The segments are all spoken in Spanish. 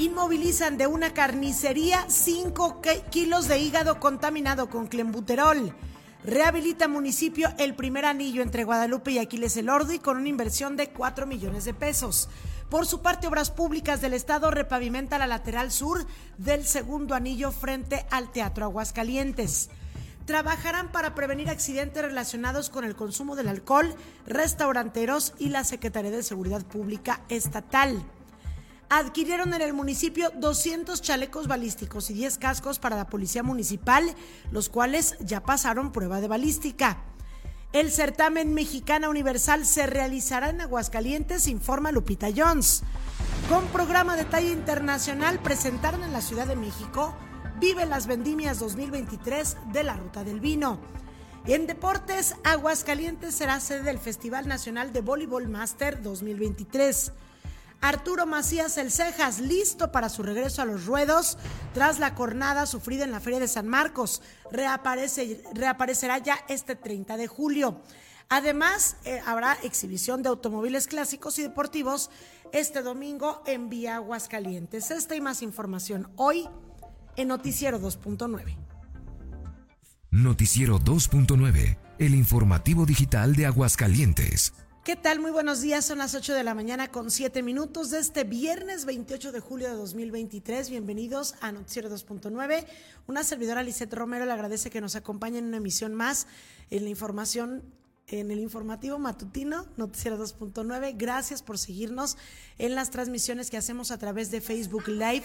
Inmovilizan de una carnicería 5 kilos de hígado contaminado con clembuterol. Rehabilita municipio el primer anillo entre Guadalupe y Aquiles el Ordo y con una inversión de 4 millones de pesos. Por su parte, Obras Públicas del Estado repavimenta la lateral sur del segundo anillo frente al Teatro Aguascalientes. Trabajarán para prevenir accidentes relacionados con el consumo del alcohol, restauranteros y la Secretaría de Seguridad Pública Estatal adquirieron en el municipio 200 chalecos balísticos y 10 cascos para la policía municipal, los cuales ya pasaron prueba de balística. El certamen Mexicana Universal se realizará en Aguascalientes, informa Lupita Jones. Con programa de talla internacional presentaron en la Ciudad de México Vive las Vendimias 2023 de la Ruta del Vino. En deportes, Aguascalientes será sede del Festival Nacional de Voleibol Master 2023. Arturo Macías El Cejas, listo para su regreso a los ruedos tras la jornada sufrida en la Feria de San Marcos. Reaparece, reaparecerá ya este 30 de julio. Además, eh, habrá exhibición de automóviles clásicos y deportivos este domingo en Vía Aguascalientes. Esta y más información hoy en Noticiero 2.9. Noticiero 2.9, el informativo digital de Aguascalientes. ¿Qué tal? Muy buenos días. Son las 8 de la mañana con 7 minutos de este viernes 28 de julio de 2023. Bienvenidos a Noticiero 2.9. Una servidora Lisette Romero le agradece que nos acompañe en una emisión más en la información en el informativo matutino Noticiero 2.9. Gracias por seguirnos en las transmisiones que hacemos a través de Facebook Live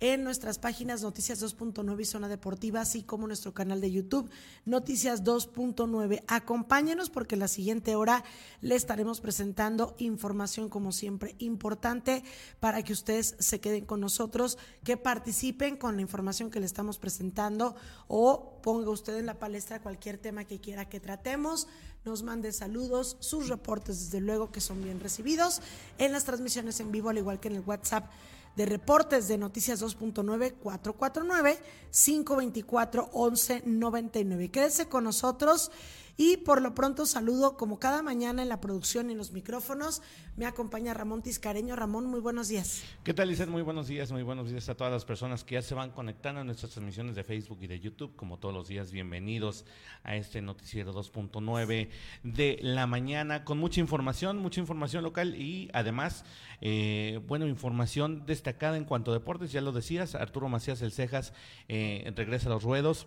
en nuestras páginas Noticias 2.9 y Zona Deportiva, así como nuestro canal de YouTube Noticias 2.9. Acompáñenos porque la siguiente hora le estaremos presentando información como siempre importante para que ustedes se queden con nosotros, que participen con la información que le estamos presentando o ponga usted en la palestra cualquier tema que quiera que tratemos nos mande saludos, sus reportes desde luego que son bien recibidos en las transmisiones en vivo, al igual que en el WhatsApp de reportes de Noticias 2.9 449 524 1199. Quédese con nosotros y por lo pronto saludo como cada mañana en la producción y en los micrófonos. Me acompaña Ramón Tiscareño. Ramón, muy buenos días. ¿Qué tal, Lizeth? Muy buenos días, muy buenos días a todas las personas que ya se van conectando a nuestras transmisiones de Facebook y de YouTube. Como todos los días, bienvenidos a este noticiero 2.9 de la mañana con mucha información, mucha información local y además, eh, bueno, información destacada en cuanto a deportes. Ya lo decías, Arturo Macías El Cejas eh, regresa a los ruedos.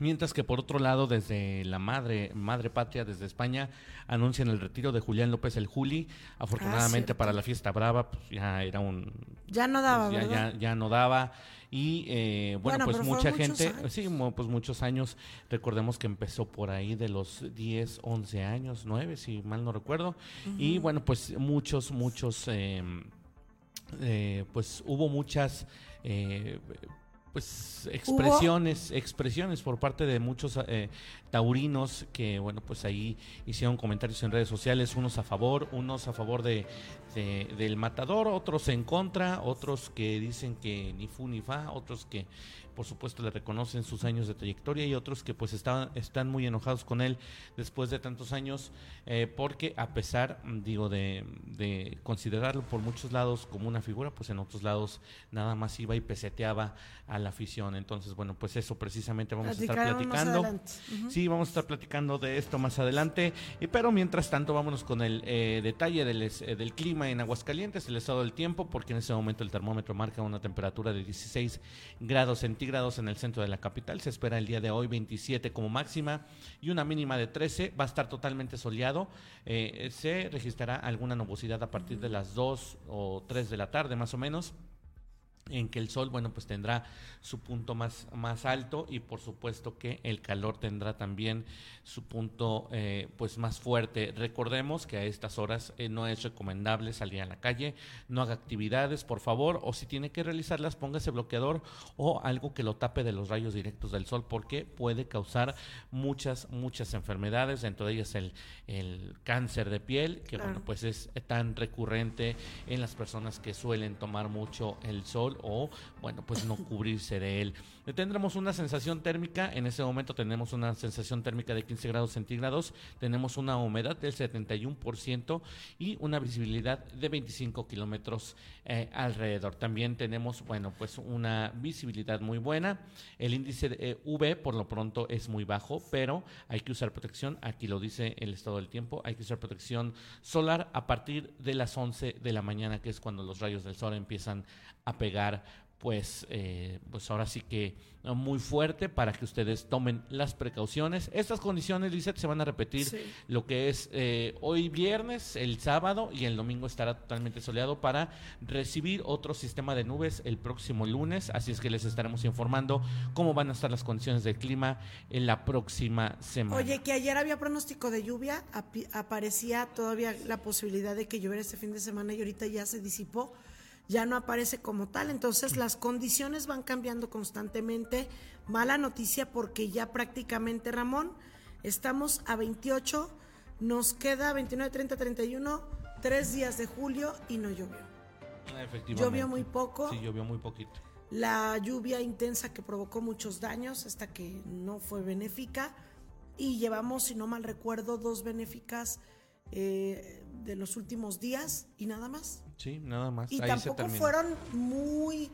Mientras que por otro lado, desde la madre, madre patria, desde España, anuncian el retiro de Julián López el Juli. Afortunadamente Ah, para la fiesta brava, pues ya era un... Ya no daba, pues, ya, ya, ya no daba. Y eh, bueno, Bueno, pues mucha gente, años. sí, pues muchos años. Recordemos que empezó por ahí de los 10, 11 años, 9, si mal no recuerdo. Y bueno, pues muchos, muchos, eh, eh, pues hubo muchas... pues expresiones, expresiones por parte de muchos eh, taurinos que bueno pues ahí hicieron comentarios en redes sociales, unos a favor, unos a favor de, de- del matador, otros en contra, otros que dicen que ni fu ni fa, otros que por supuesto le reconocen sus años de trayectoria y otros que pues estaban, están muy enojados con él después de tantos años eh, porque a pesar mm, digo de, de considerarlo por muchos lados como una figura pues en otros lados nada más iba y peseteaba a la afición entonces bueno pues eso precisamente vamos a estar más platicando. Sí, vamos a estar platicando de esto más adelante. Y, pero mientras tanto, vámonos con el eh, detalle del, eh, del clima en Aguascalientes, el estado del tiempo, porque en ese momento el termómetro marca una temperatura de 16 grados centígrados en el centro de la capital. Se espera el día de hoy 27 como máxima y una mínima de 13. Va a estar totalmente soleado. Eh, se registrará alguna nubosidad a partir de las 2 o 3 de la tarde, más o menos en que el sol, bueno, pues tendrá su punto más, más alto y por supuesto que el calor tendrá también su punto eh, pues más fuerte. Recordemos que a estas horas eh, no es recomendable salir a la calle, no haga actividades, por favor, o si tiene que realizarlas, póngase bloqueador o algo que lo tape de los rayos directos del sol porque puede causar muchas, muchas enfermedades, dentro de ellas el, el cáncer de piel, que Claro. bueno, pues es tan recurrente en las personas que suelen tomar mucho el sol sol o, bueno, pues no cubrirse de él. Tendremos una sensación térmica, en ese momento tenemos una sensación térmica de 15 grados centígrados, tenemos una humedad del 71% y una visibilidad de 25 kilómetros eh, alrededor. También tenemos, bueno, pues una visibilidad muy buena. El índice de eh, V por lo pronto es muy bajo, pero hay que usar protección, aquí lo dice el estado del tiempo, hay que usar protección solar a partir de las 11 de la mañana, que es cuando los rayos del sol empiezan a pegar pues, eh, pues ahora sí que muy fuerte para que ustedes tomen las precauciones. Estas condiciones, Lizeth, se van a repetir lo que es eh, hoy viernes, el sábado y el domingo estará totalmente soleado para recibir otro sistema de nubes el próximo lunes. Así es que les estaremos informando cómo van a estar las condiciones del clima en la próxima semana. Oye, que ayer había pronóstico de lluvia, aparecía todavía la posibilidad de que lloviera este fin de semana y ahorita ya se disipó ya no aparece como tal. Entonces las condiciones van cambiando constantemente. Mala noticia porque ya prácticamente, Ramón, estamos a 28, nos queda 29, 30, 31, tres días de julio y no llovió. Ah, llovió muy poco. Sí, llovió muy poquito. La lluvia intensa que provocó muchos daños, esta que no fue benéfica. Y llevamos, si no mal recuerdo, dos benéficas eh, de los últimos días y nada más. Sí, nada más. Y tampoco fueron muy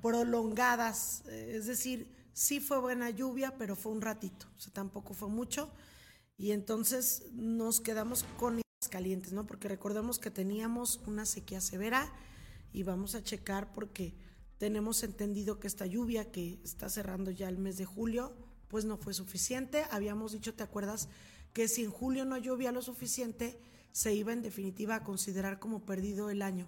prolongadas, es decir, sí fue buena lluvia, pero fue un ratito, o sea, tampoco fue mucho. Y entonces nos quedamos con calientes, ¿no? Porque recordemos que teníamos una sequía severa y vamos a checar porque tenemos entendido que esta lluvia que está cerrando ya el mes de julio, pues no fue suficiente. Habíamos dicho, ¿te acuerdas? Que si en julio no llovía lo suficiente, se iba en definitiva a considerar como perdido el año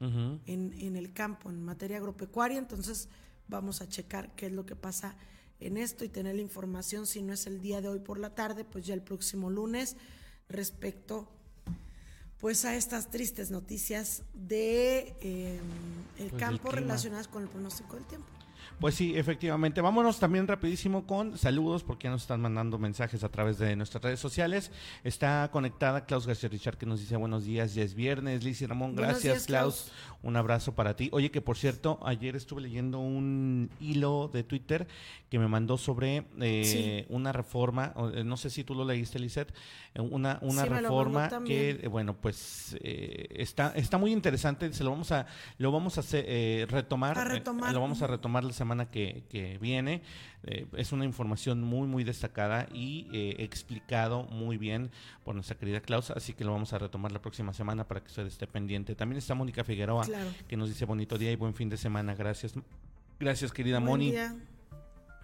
en, el campo, en materia agropecuaria. Entonces vamos a checar qué es lo que pasa en esto y tener la información, si no es el día de hoy por la tarde, pues ya el próximo lunes respecto pues a estas tristes noticias de em, el pues campo relacionadas con el pronóstico del tiempo. Pues sí, efectivamente. Vámonos también rapidísimo con saludos porque ya nos están mandando mensajes a través de nuestras redes sociales. Está conectada Klaus García Richard que nos dice buenos días, ya es viernes. Liz y Ramón, gracias Klaus. Un abrazo para ti. Oye, que por cierto, ayer estuve leyendo un hilo de Twitter que me mandó sobre eh, una reforma, eh, no sé si tú lo leíste, Lizeth, eh, una, una reforma que, bueno, pues está, está muy interesante. Se lo vamos a, lo vamos a hacer, retomar, lo vamos a retomar la semana que, que viene. es una información muy, muy destacada y explicado muy bien por nuestra querida Klaus, así que lo vamos a retomar la próxima semana para que usted esté pendiente. También está Mónica Figueroa que nos dice bonito día y buen fin de semana. Gracias. Gracias, querida Moni.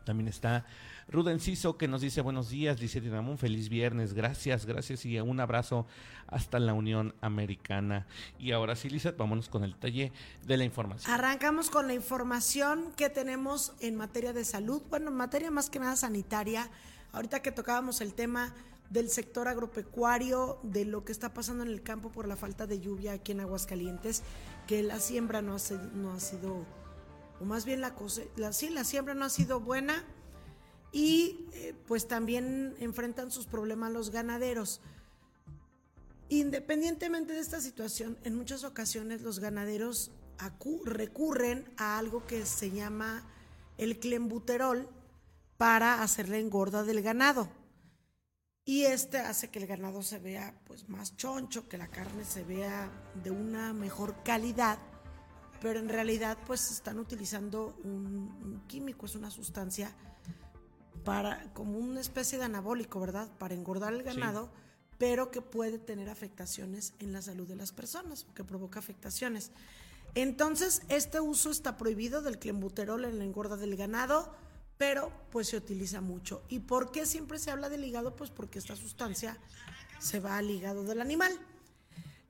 También está Rudenciso que nos dice buenos días, dice Dinamón, feliz viernes, gracias, gracias y un abrazo hasta la Unión Americana. Y ahora sí, Lizeth, vámonos con el talle de la información. Arrancamos con la información que tenemos en materia de salud, bueno, en materia más que nada sanitaria. Ahorita que tocábamos el tema del sector agropecuario, de lo que está pasando en el campo por la falta de lluvia aquí en Aguascalientes, que la siembra no ha, no ha sido, o más bien la, la, sí, la siembra no ha sido buena y eh, pues también enfrentan sus problemas los ganaderos. Independientemente de esta situación, en muchas ocasiones los ganaderos recurren a algo que se llama el clembuterol para hacer la engorda del ganado. Y este hace que el ganado se vea pues más choncho, que la carne se vea de una mejor calidad, pero en realidad pues están utilizando un, químico, es una sustancia para como una especie de anabólico, ¿verdad? Para engordar el ganado, pero que puede tener afectaciones en la salud de las personas, que provoca afectaciones. Entonces, este uso está prohibido del clenbuterol en la engorda del ganado pero pues se utiliza mucho. ¿Y por qué siempre se habla del hígado? Pues porque esta sustancia se va al hígado del animal.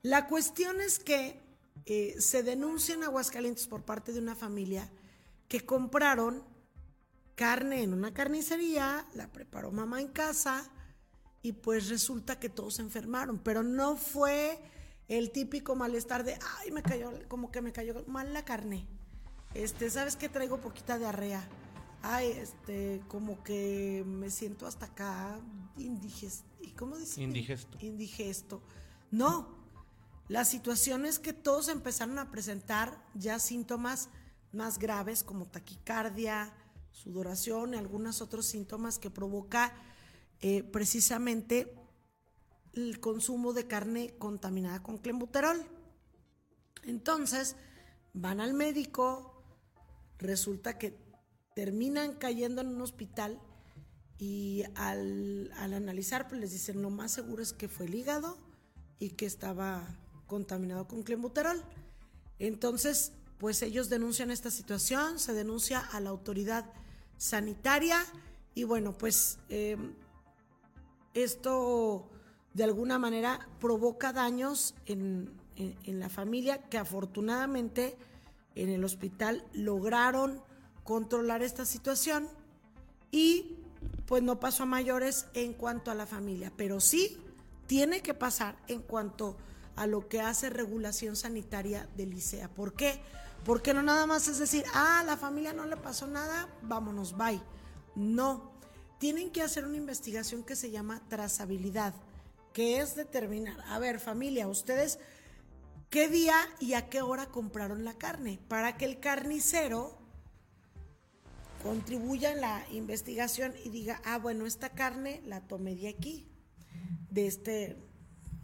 La cuestión es que eh, se denuncia en Aguascalientes por parte de una familia que compraron carne en una carnicería, la preparó mamá en casa y pues resulta que todos se enfermaron, pero no fue el típico malestar de, ay, me cayó, como que me cayó mal la carne. Este, ¿sabes qué? Traigo poquita diarrea ay, este, como que me siento hasta acá indigesto. ¿Cómo dice? Indigesto. Indigesto. No, la situación es que todos empezaron a presentar ya síntomas más graves como taquicardia, sudoración y algunos otros síntomas que provoca eh, precisamente el consumo de carne contaminada con clenbuterol. Entonces, van al médico, resulta que terminan cayendo en un hospital y al, analizar, pues les dicen, lo más seguro es que fue el hígado y que estaba contaminado con clenbuterol. Entonces, pues ellos denuncian esta situación, se denuncia a la autoridad sanitaria y bueno, pues em, esto de alguna manera provoca daños en, en, la familia que afortunadamente en el hospital lograron controlar esta situación y pues no pasó a mayores en cuanto a la familia, pero sí tiene que pasar en cuanto a lo que hace regulación sanitaria del ICEA. ¿Por qué? Porque no nada más es decir, ah, a la familia no le pasó nada, vámonos, bye. No, tienen que hacer una investigación que se llama trazabilidad, que es determinar, a ver familia, ustedes, ¿qué día y a qué hora compraron la carne? Para que el carnicero contribuya en la investigación y diga, ah, bueno, esta carne la tomé de aquí, de este,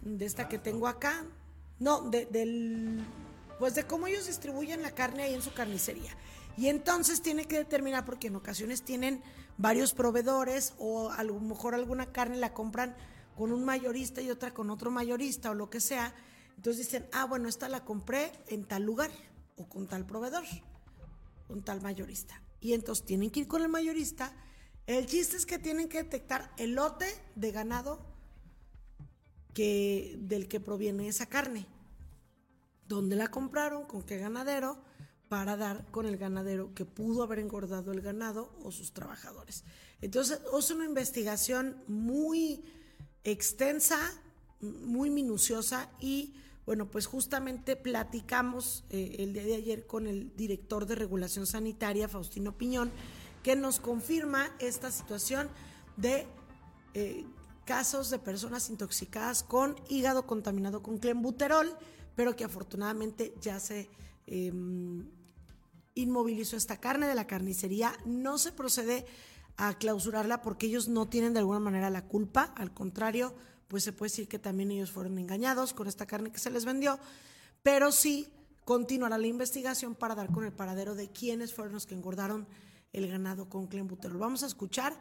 de esta que tengo acá, no, de, del pues de cómo ellos distribuyen la carne ahí en su carnicería. Y entonces tiene que determinar, porque en ocasiones tienen varios proveedores o a lo mejor alguna carne la compran con un mayorista y otra con otro mayorista o lo que sea. Entonces dicen, ah, bueno, esta la compré en tal lugar o con tal proveedor, con tal mayorista. Y entonces tienen que ir con el mayorista. El chiste es que tienen que detectar el lote de ganado que, del que proviene esa carne dónde la compraron, con qué ganadero, para dar con el ganadero que pudo haber engordado el ganado o sus trabajadores. Entonces, es una investigación muy extensa, muy minuciosa y bueno, pues justamente platicamos eh, el día de ayer con el director de regulación sanitaria, Faustino Piñón, que nos confirma esta situación de eh, casos de personas intoxicadas con hígado contaminado con clenbuterol pero que afortunadamente ya se em, inmovilizó esta carne de la carnicería. No se procede a clausurarla porque ellos no tienen de alguna manera la culpa, al contrario, pues se puede decir que también ellos fueron engañados con esta carne que se les vendió, pero sí continuará la investigación para dar con el paradero de quiénes fueron los que engordaron el ganado con clenbuterol. Vamos a escuchar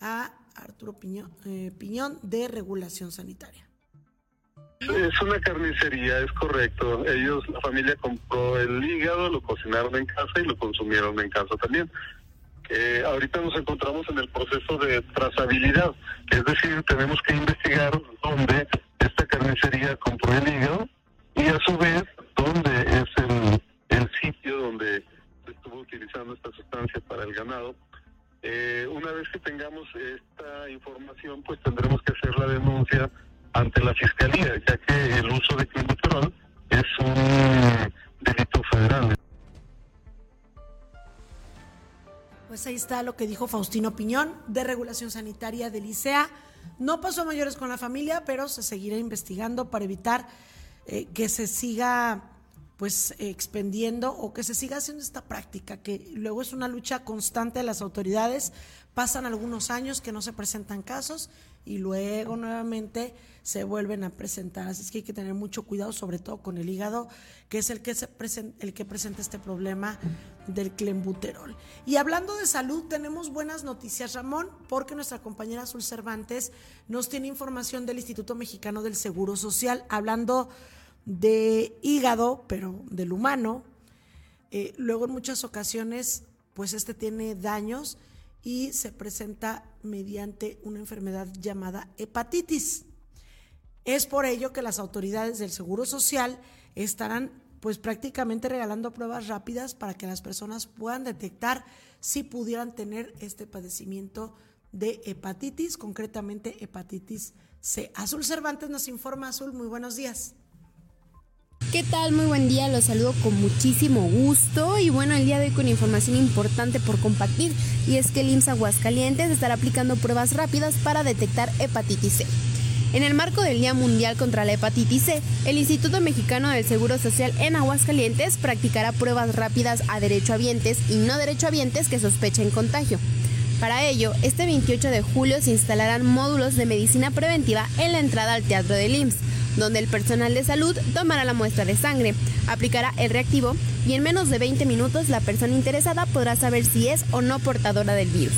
a Arturo eh, Piñón de Regulación Sanitaria. Es una carnicería, es correcto. Ellos, la familia compró el hígado, lo cocinaron en casa y lo consumieron en casa también. Eh, ahorita nos encontramos en el proceso de trazabilidad, es decir, tenemos que investigar dónde esta carnicería compró el hígado y a su vez dónde es el, el sitio donde se estuvo utilizando esta sustancia para el ganado. Eh, una vez que tengamos esta información, pues tendremos que hacer la denuncia ante la Fiscalía, ya que el uso de clenbuterol es un delito federal. Pues ahí está lo que dijo Faustino Piñón de Regulación Sanitaria del ICEA. No pasó mayores con la familia, pero se seguirá investigando para evitar eh, que se siga pues expendiendo o que se siga haciendo esta práctica, que luego es una lucha constante de las autoridades. Pasan algunos años que no se presentan casos y luego nuevamente se vuelven a presentar. Así es que hay que tener mucho cuidado, sobre todo con el hígado, que es el que, se presenta, el que presenta este problema del clenbuterol. Y hablando de salud, tenemos buenas noticias, Ramón, porque nuestra compañera Azul Cervantes nos tiene información del Instituto Mexicano del Seguro Social, hablando de hígado, pero del humano. Eh, luego en muchas ocasiones, pues este tiene daños y se presenta mediante una enfermedad llamada hepatitis. Es por ello que las autoridades del Seguro Social estarán pues prácticamente regalando pruebas rápidas para que las personas puedan detectar si pudieran tener este padecimiento de hepatitis, concretamente hepatitis C. Azul Cervantes nos informa, Azul, muy buenos días. ¿Qué tal? Muy buen día, los saludo con muchísimo gusto y bueno, el día de hoy con información importante por compartir y es que el IMSS Aguascalientes estará aplicando pruebas rápidas para detectar hepatitis C. En el marco del Día Mundial contra la Hepatitis C, el Instituto Mexicano del Seguro Social en Aguascalientes practicará pruebas rápidas a derechohabientes y no derechohabientes que sospechen contagio. Para ello, este 28 de julio se instalarán módulos de medicina preventiva en la entrada al Teatro del IMSS, donde el personal de salud tomará la muestra de sangre, aplicará el reactivo y en menos de 20 minutos la persona interesada podrá saber si es o no portadora del virus.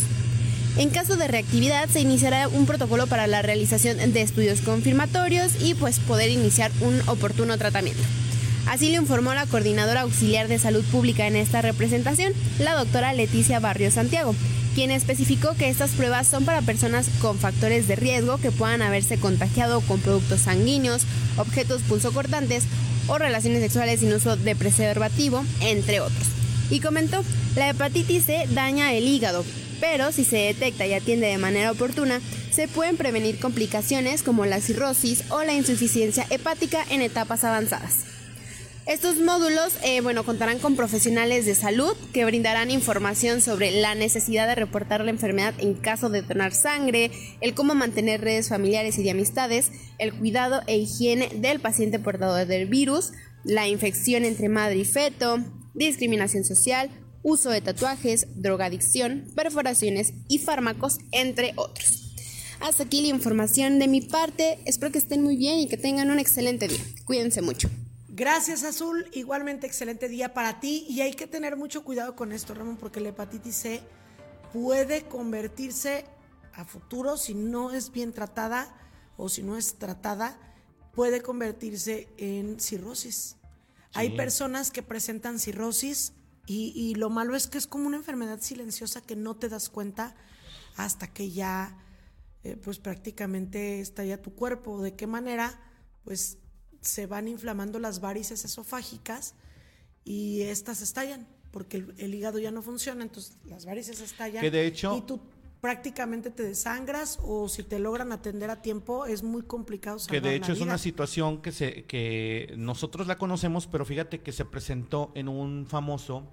En caso de reactividad se iniciará un protocolo para la realización de estudios confirmatorios y pues poder iniciar un oportuno tratamiento. Así lo informó la coordinadora auxiliar de salud pública en esta representación, la doctora Leticia Barrio Santiago, quien especificó que estas pruebas son para personas con factores de riesgo que puedan haberse contagiado con productos sanguíneos, objetos pulsocortantes o relaciones sexuales sin uso de preservativo, entre otros. Y comentó, la hepatitis C daña el hígado, pero si se detecta y atiende de manera oportuna, se pueden prevenir complicaciones como la cirrosis o la insuficiencia hepática en etapas avanzadas. Estos módulos, eh, bueno, contarán con profesionales de salud que brindarán información sobre la necesidad de reportar la enfermedad en caso de donar sangre, el cómo mantener redes familiares y de amistades, el cuidado e higiene del paciente portador del virus, la infección entre madre y feto, discriminación social, uso de tatuajes, drogadicción, perforaciones y fármacos, entre otros. Hasta aquí la información de mi parte. Espero que estén muy bien y que tengan un excelente día. Cuídense mucho. Gracias, Azul. Igualmente, excelente día para ti. Y hay que tener mucho cuidado con esto, Ramón, porque la hepatitis C puede convertirse a futuro, si no es bien tratada o si no es tratada, puede convertirse en cirrosis. Hay personas que presentan cirrosis y, lo malo es que es como una enfermedad silenciosa que no te das cuenta hasta que ya, eh, pues prácticamente estalla tu cuerpo. ¿De qué manera? Pues se van inflamando las varices esofágicas y estas estallan porque el, hígado ya no funciona, entonces las varices estallan. Que de hecho... Y tú prácticamente te desangras o si te logran atender a tiempo es muy complicado. Que de hecho es una situación que, se, que nosotros la conocemos, pero fíjate que se presentó en un famoso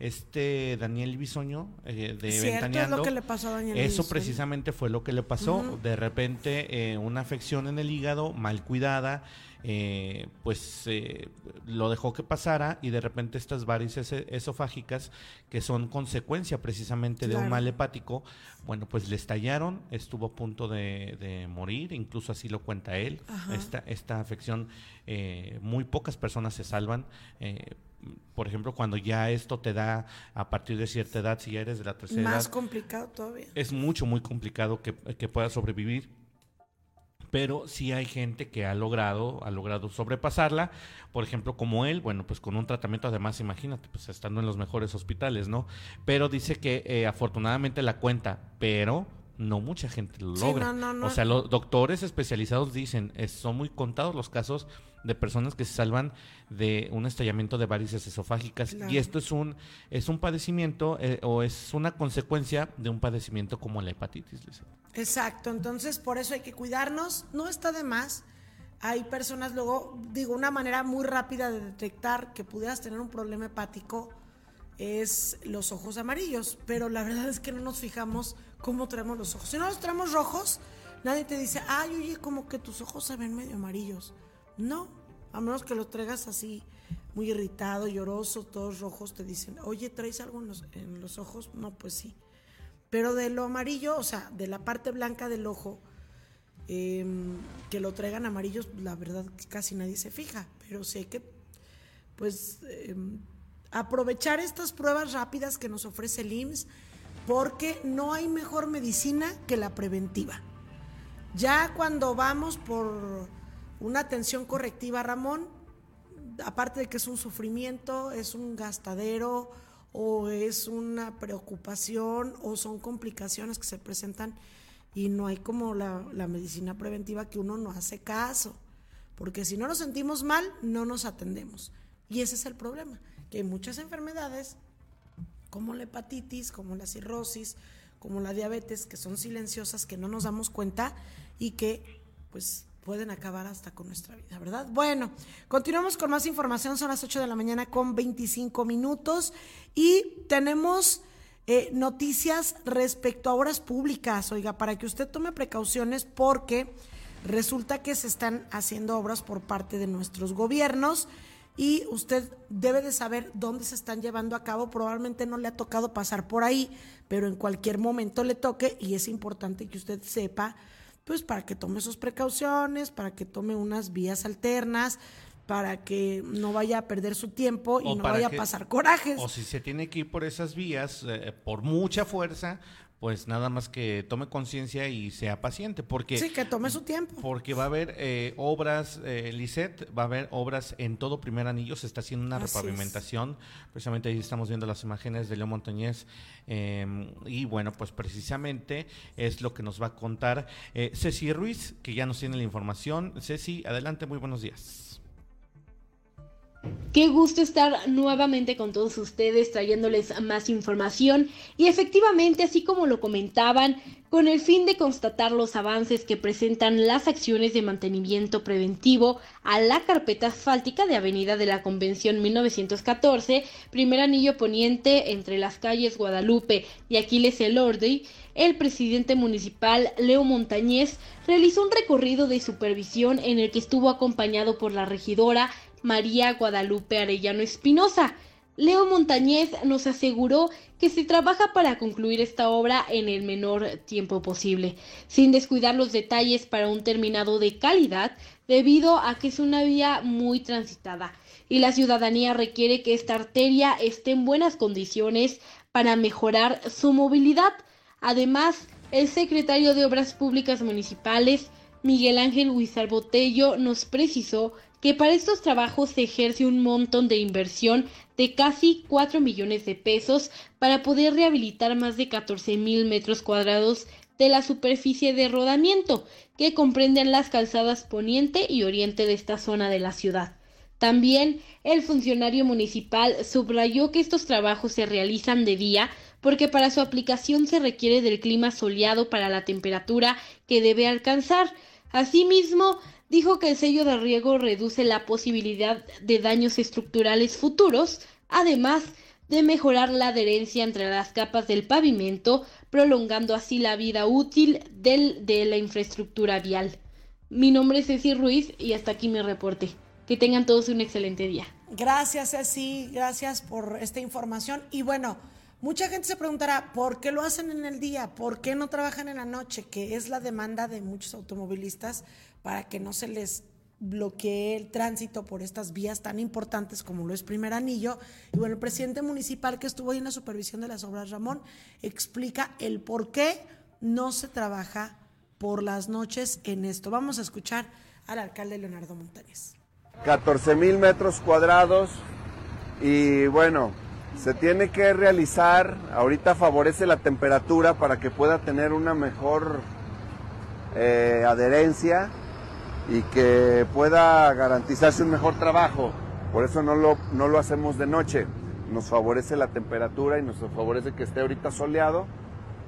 este Daniel Bisoño eh, de Cierto, Es lo que le pasó a Daniel Eso precisamente fue lo que le pasó. De repente, eh, una afección en el hígado mal cuidada, eh, pues eh, lo dejó que pasara y de repente estas varices e-, esofágicas, que son consecuencia precisamente de un mal hepático, bueno, pues le estallaron, estuvo a punto de, morir, incluso así lo cuenta él. Esta, esta afección, eh, muy pocas personas se salvan. Por ejemplo, cuando ya esto te da a partir de cierta edad, si ya eres de la tercera edad. Más complicado todavía. Es mucho, muy complicado que, que puedas sobrevivir pero sí hay gente que ha logrado, ha logrado sobrepasarla, por ejemplo, como él, bueno, pues con un tratamiento además, imagínate, pues estando en los mejores hospitales, ¿no? Pero dice que eh, afortunadamente la cuenta, pero no mucha gente lo logra. O sea, los doctores especializados dicen, son muy contados los casos de personas que se salvan de un estallamiento de varices esofágicas y esto es un es un padecimiento eh, o es una consecuencia de un padecimiento como la hepatitis. Exacto, entonces por eso hay que cuidarnos, no está de más. Hay personas luego, digo, una manera muy rápida de detectar que pudieras tener un problema hepático es los ojos amarillos, pero la verdad es que no nos fijamos cómo traemos los ojos. Si no los traemos rojos, nadie te dice, ay, oye, como que tus ojos se ven medio amarillos. No, a menos que los traigas así, muy irritado, lloroso, todos rojos, te dicen, oye, ¿traes algo en los, ojos? No, pues sí. Pero de lo amarillo, o sea, de la parte blanca del ojo, em, que lo traigan amarillos, la verdad casi nadie se fija, pero sé que, pues, em, aprovechar estas pruebas rápidas que nos ofrece el IMSS, porque no hay mejor medicina que la preventiva. Ya cuando vamos por una atención correctiva, Ramón, aparte de que es un sufrimiento, es un gastadero o es una preocupación o son complicaciones que se presentan y no hay como la, la medicina preventiva que uno no hace caso, porque si no nos sentimos mal, no nos atendemos. Y ese es el problema que hay muchas enfermedades, como la hepatitis, como la cirrosis, como la diabetes, que son silenciosas, que no nos damos cuenta y que pues pueden acabar hasta con nuestra vida, ¿verdad? Bueno, continuamos con más información, son las 8 de la mañana con 25 minutos y tenemos eh, noticias respecto a obras públicas, oiga, para que usted tome precauciones porque Resulta que se están haciendo obras por parte de nuestros gobiernos y usted debe de saber dónde se están llevando a cabo. Probablemente no le ha tocado pasar por ahí, pero en cualquier momento le toque y es importante que usted sepa, pues para que tome sus precauciones, para que tome unas vías alternas, para que no vaya a perder su tiempo y no vaya a pasar corajes. O si se tiene que ir por esas vías, eh, por mucha fuerza, pues nada más que tome conciencia y sea paciente, porque... Sí, que tome su tiempo. Porque va a haber eh, obras, eh, va a haber obras en todo primer anillo, se está haciendo una repavimentación, precisamente ahí estamos viendo las imágenes de León Montañez, em, y bueno, pues precisamente es lo que nos va a contar eh, Ceci Ruiz, que ya nos tiene la información. Ceci, adelante, muy buenos días. Qué gusto estar nuevamente con todos ustedes trayéndoles más información. Y efectivamente, así como lo comentaban, con el fin de constatar los avances que presentan las acciones de mantenimiento preventivo a la carpeta asfáltica de Avenida de la Convención 1914, primer anillo poniente entre las calles Guadalupe y Aquiles Elordi, el presidente municipal Leo Montañez realizó un recorrido de supervisión en el que estuvo acompañado por la regidora María Guadalupe Arellano Espinosa. Leo Montañez nos aseguró que se trabaja para concluir esta obra en el menor tiempo posible, sin descuidar los detalles para un terminado de calidad, debido a que es una vía muy transitada y la ciudadanía requiere que esta arteria esté en buenas condiciones para mejorar su movilidad. Además, el secretario de Obras Públicas Municipales, Miguel Ángel Huizar Botello, nos precisó que para estos trabajos se ejerce un montón de inversión de casi 4 millones de pesos para poder rehabilitar más de 14 mil metros cuadrados de la superficie de rodamiento que comprenden las calzadas poniente y oriente de esta zona de la ciudad. También el funcionario municipal subrayó que estos trabajos se realizan de día porque para su aplicación se requiere del clima soleado para la temperatura que debe alcanzar. Asimismo, dijo que el sello de riego reduce la posibilidad de daños estructurales futuros, además de mejorar la adherencia entre las capas del pavimento, prolongando así la vida útil del, de la infraestructura vial. Mi nombre es Ceci Ruiz y hasta aquí mi reporte. Que tengan todos un excelente día. Gracias, Ceci. Gracias por esta información. Y bueno, mucha gente se preguntará, ¿por qué lo hacen en el día? ¿Por qué no trabajan en la noche? Que es la demanda de muchos automovilistas para que no se les bloquee el tránsito por estas vías tan importantes como lo es Primer Anillo. Y bueno, el presidente municipal que estuvo ahí en la supervisión de las obras, Ramón, explica el por qué no se trabaja por las noches en esto. Vamos a escuchar al alcalde Leonardo Montañez. 14 mil metros cuadrados y bueno, se tiene que realizar, ahorita favorece la temperatura para que pueda tener una mejor eh, adherencia y que pueda garantizarse un mejor trabajo. Por eso no lo, no lo hacemos de noche. Nos favorece la temperatura y nos favorece que esté ahorita soleado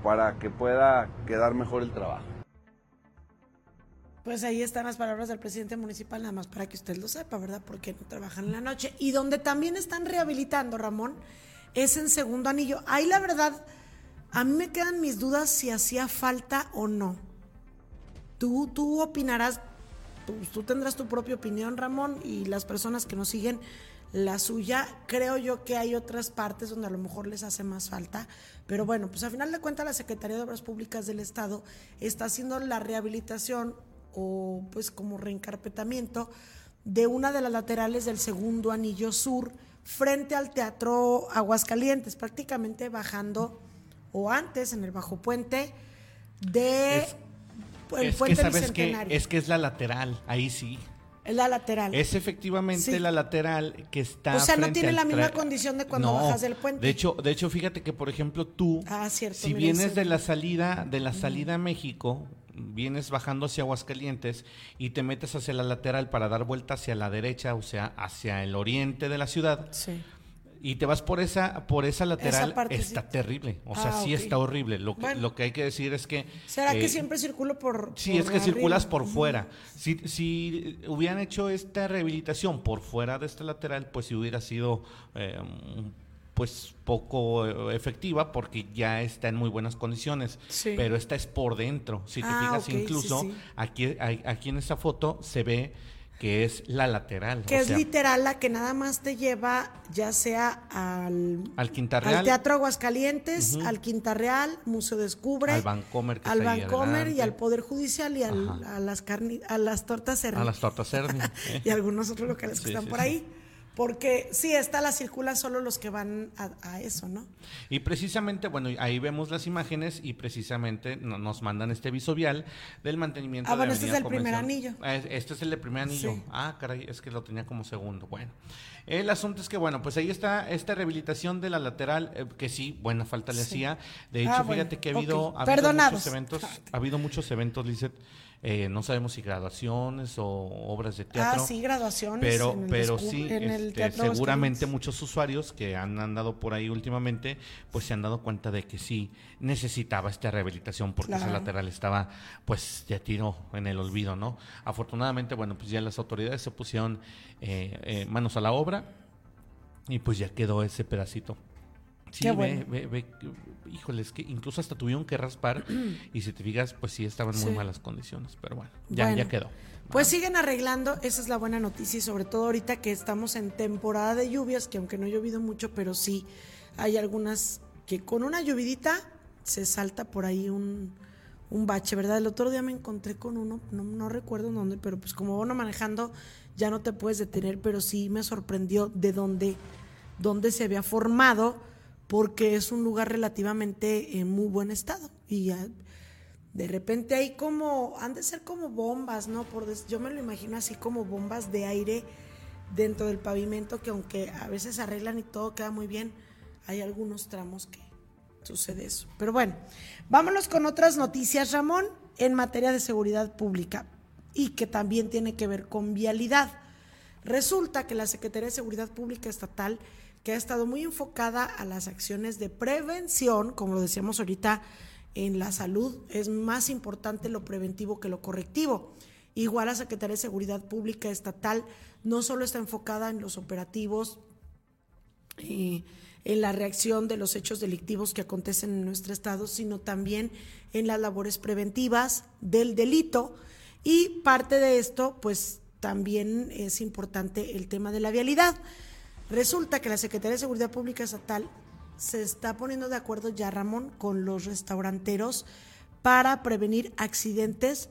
para que pueda quedar mejor el trabajo. Pues ahí están las palabras del presidente municipal, nada más para que usted lo sepa, ¿verdad? Porque no trabajan en la noche. Y donde también están rehabilitando, Ramón, es en segundo anillo. Ahí la verdad, a mí me quedan mis dudas si hacía falta o no. Tú, tú opinarás tú, tendrás tu propia opinión, Ramón, y las personas que nos siguen la suya. Creo yo que hay otras partes donde a lo mejor les hace más falta, pero bueno, pues a final de cuentas la Secretaría de Obras Públicas del Estado está haciendo la rehabilitación o pues como reencarpetamiento de una de las laterales del segundo anillo sur frente al Teatro Aguascalientes, prácticamente bajando o antes en el bajo puente de que, ¿sabes que Es que es la lateral, ahí sí. Es la lateral. Es efectivamente la lateral que está. O sea, no tiene la misma condición de cuando bajas del puente. De hecho, de hecho, fíjate que por ejemplo tú, ah, cierto, si vienes de la salida, de la salida a México, vienes bajando hacia Aguascalientes y te metes hacia la lateral para dar vuelta hacia la derecha, o sea, hacia el oriente de la ciudad. Sí y te vas por esa por esa lateral está terrible. O sea ah, sí está horrible. Lo que lo que hay que decir es que será que eh, siempre circulo por sí es que circulas por fuera. Si si hubieran hecho esta rehabilitación por fuera de esta lateral pues si hubiera sido eh, pues poco eh, efectiva porque ya está en muy buenas condiciones, Sí. pero esta es por dentro. Si te Ah, fijas, incluso sí. aquí aquí en esta foto se ve que es la lateral, Que o es sea, literal la que nada más te lleva ya sea al, al al Teatro Aguascalientes, al Quinta Real, Museo Descubre, al Vancomer, que al ahí Vancomer y al Poder Judicial y al- a las carni- a las tortas Cerny. a las tortas Cerny, ¿eh? y algunos otros locales que están sí, por sí. Porque sí, esta la circulan solo los que van a, a eso, ¿no? Y precisamente, bueno, ahí vemos las imágenes y precisamente no- nos mandan este visovial del mantenimiento Ah, de la bueno, este es el primer anillo. Ah, es- Este es el de primer anillo. Sí. Ah, caray, es que lo tenía como segundo. Bueno, el asunto es que, bueno, pues ahí está esta rehabilitación de la lateral, eh, que sí, buena falta le hacía. De hecho, Ah, bueno, fíjate que ha habido, ha muchos eventos, ha habido muchos eventos, Lizeth, eh, no sabemos si graduaciones o obras de teatro. Ah, sí, graduaciones. Pero, en el pero sí, en el este, seguramente muchos usuarios que han andado por ahí últimamente, pues se han dado cuenta de que sí necesitaba esta rehabilitación porque esa Claro. lateral estaba pues ya tiro en el olvido, ¿no? Afortunadamente, bueno, pues ya las autoridades se pusieron eh, eh, manos a la obra y pues ya quedó ese pedacito. Sí, Qué ve, bueno. ve, ve, híjoles, que incluso hasta tuvieron que raspar y si te fijas, pues sí estaban muy Sí. malas condiciones, pero bueno, ya, Bueno. ya quedó. Pues siguen arreglando, esa es la buena noticia y sobre todo ahorita que estamos en temporada de lluvias, que aunque no ha llovido mucho, pero sí hay algunas que con una llovidita se salta por ahí un, un bache, ¿verdad? El otro día me encontré con uno, no, no recuerdo en dónde, pero pues como uno manejando ya no te puedes detener, pero sí me sorprendió de dónde, dónde se había formado, porque es un lugar relativamente en muy buen estado y de repente hay como, han de ser como bombas, ¿no? Por yo me lo imagino así como bombas de aire dentro del pavimento que aunque a veces arreglan y todo queda muy bien, hay algunos tramos que sucede eso. Pero bueno, vámonos con otras noticias, Ramón, en materia de seguridad pública y que también tiene que ver con vialidad. Resulta que la Secretaría de Seguridad Pública Estatal, que ha estado muy enfocada a las acciones de prevención, como lo decíamos ahorita, en la salud es más importante lo preventivo que lo correctivo. Igual la Secretaría de Seguridad Pública Estatal no solo está enfocada en los operativos, eh, en la reacción de los hechos delictivos que acontecen en nuestro estado, sino también en las labores preventivas del delito. Y parte de esto, pues también es importante el tema de la vialidad. Resulta que la Secretaría de Seguridad Pública Estatal se está poniendo de acuerdo ya, Ramón, con los restauranteros para prevenir accidentes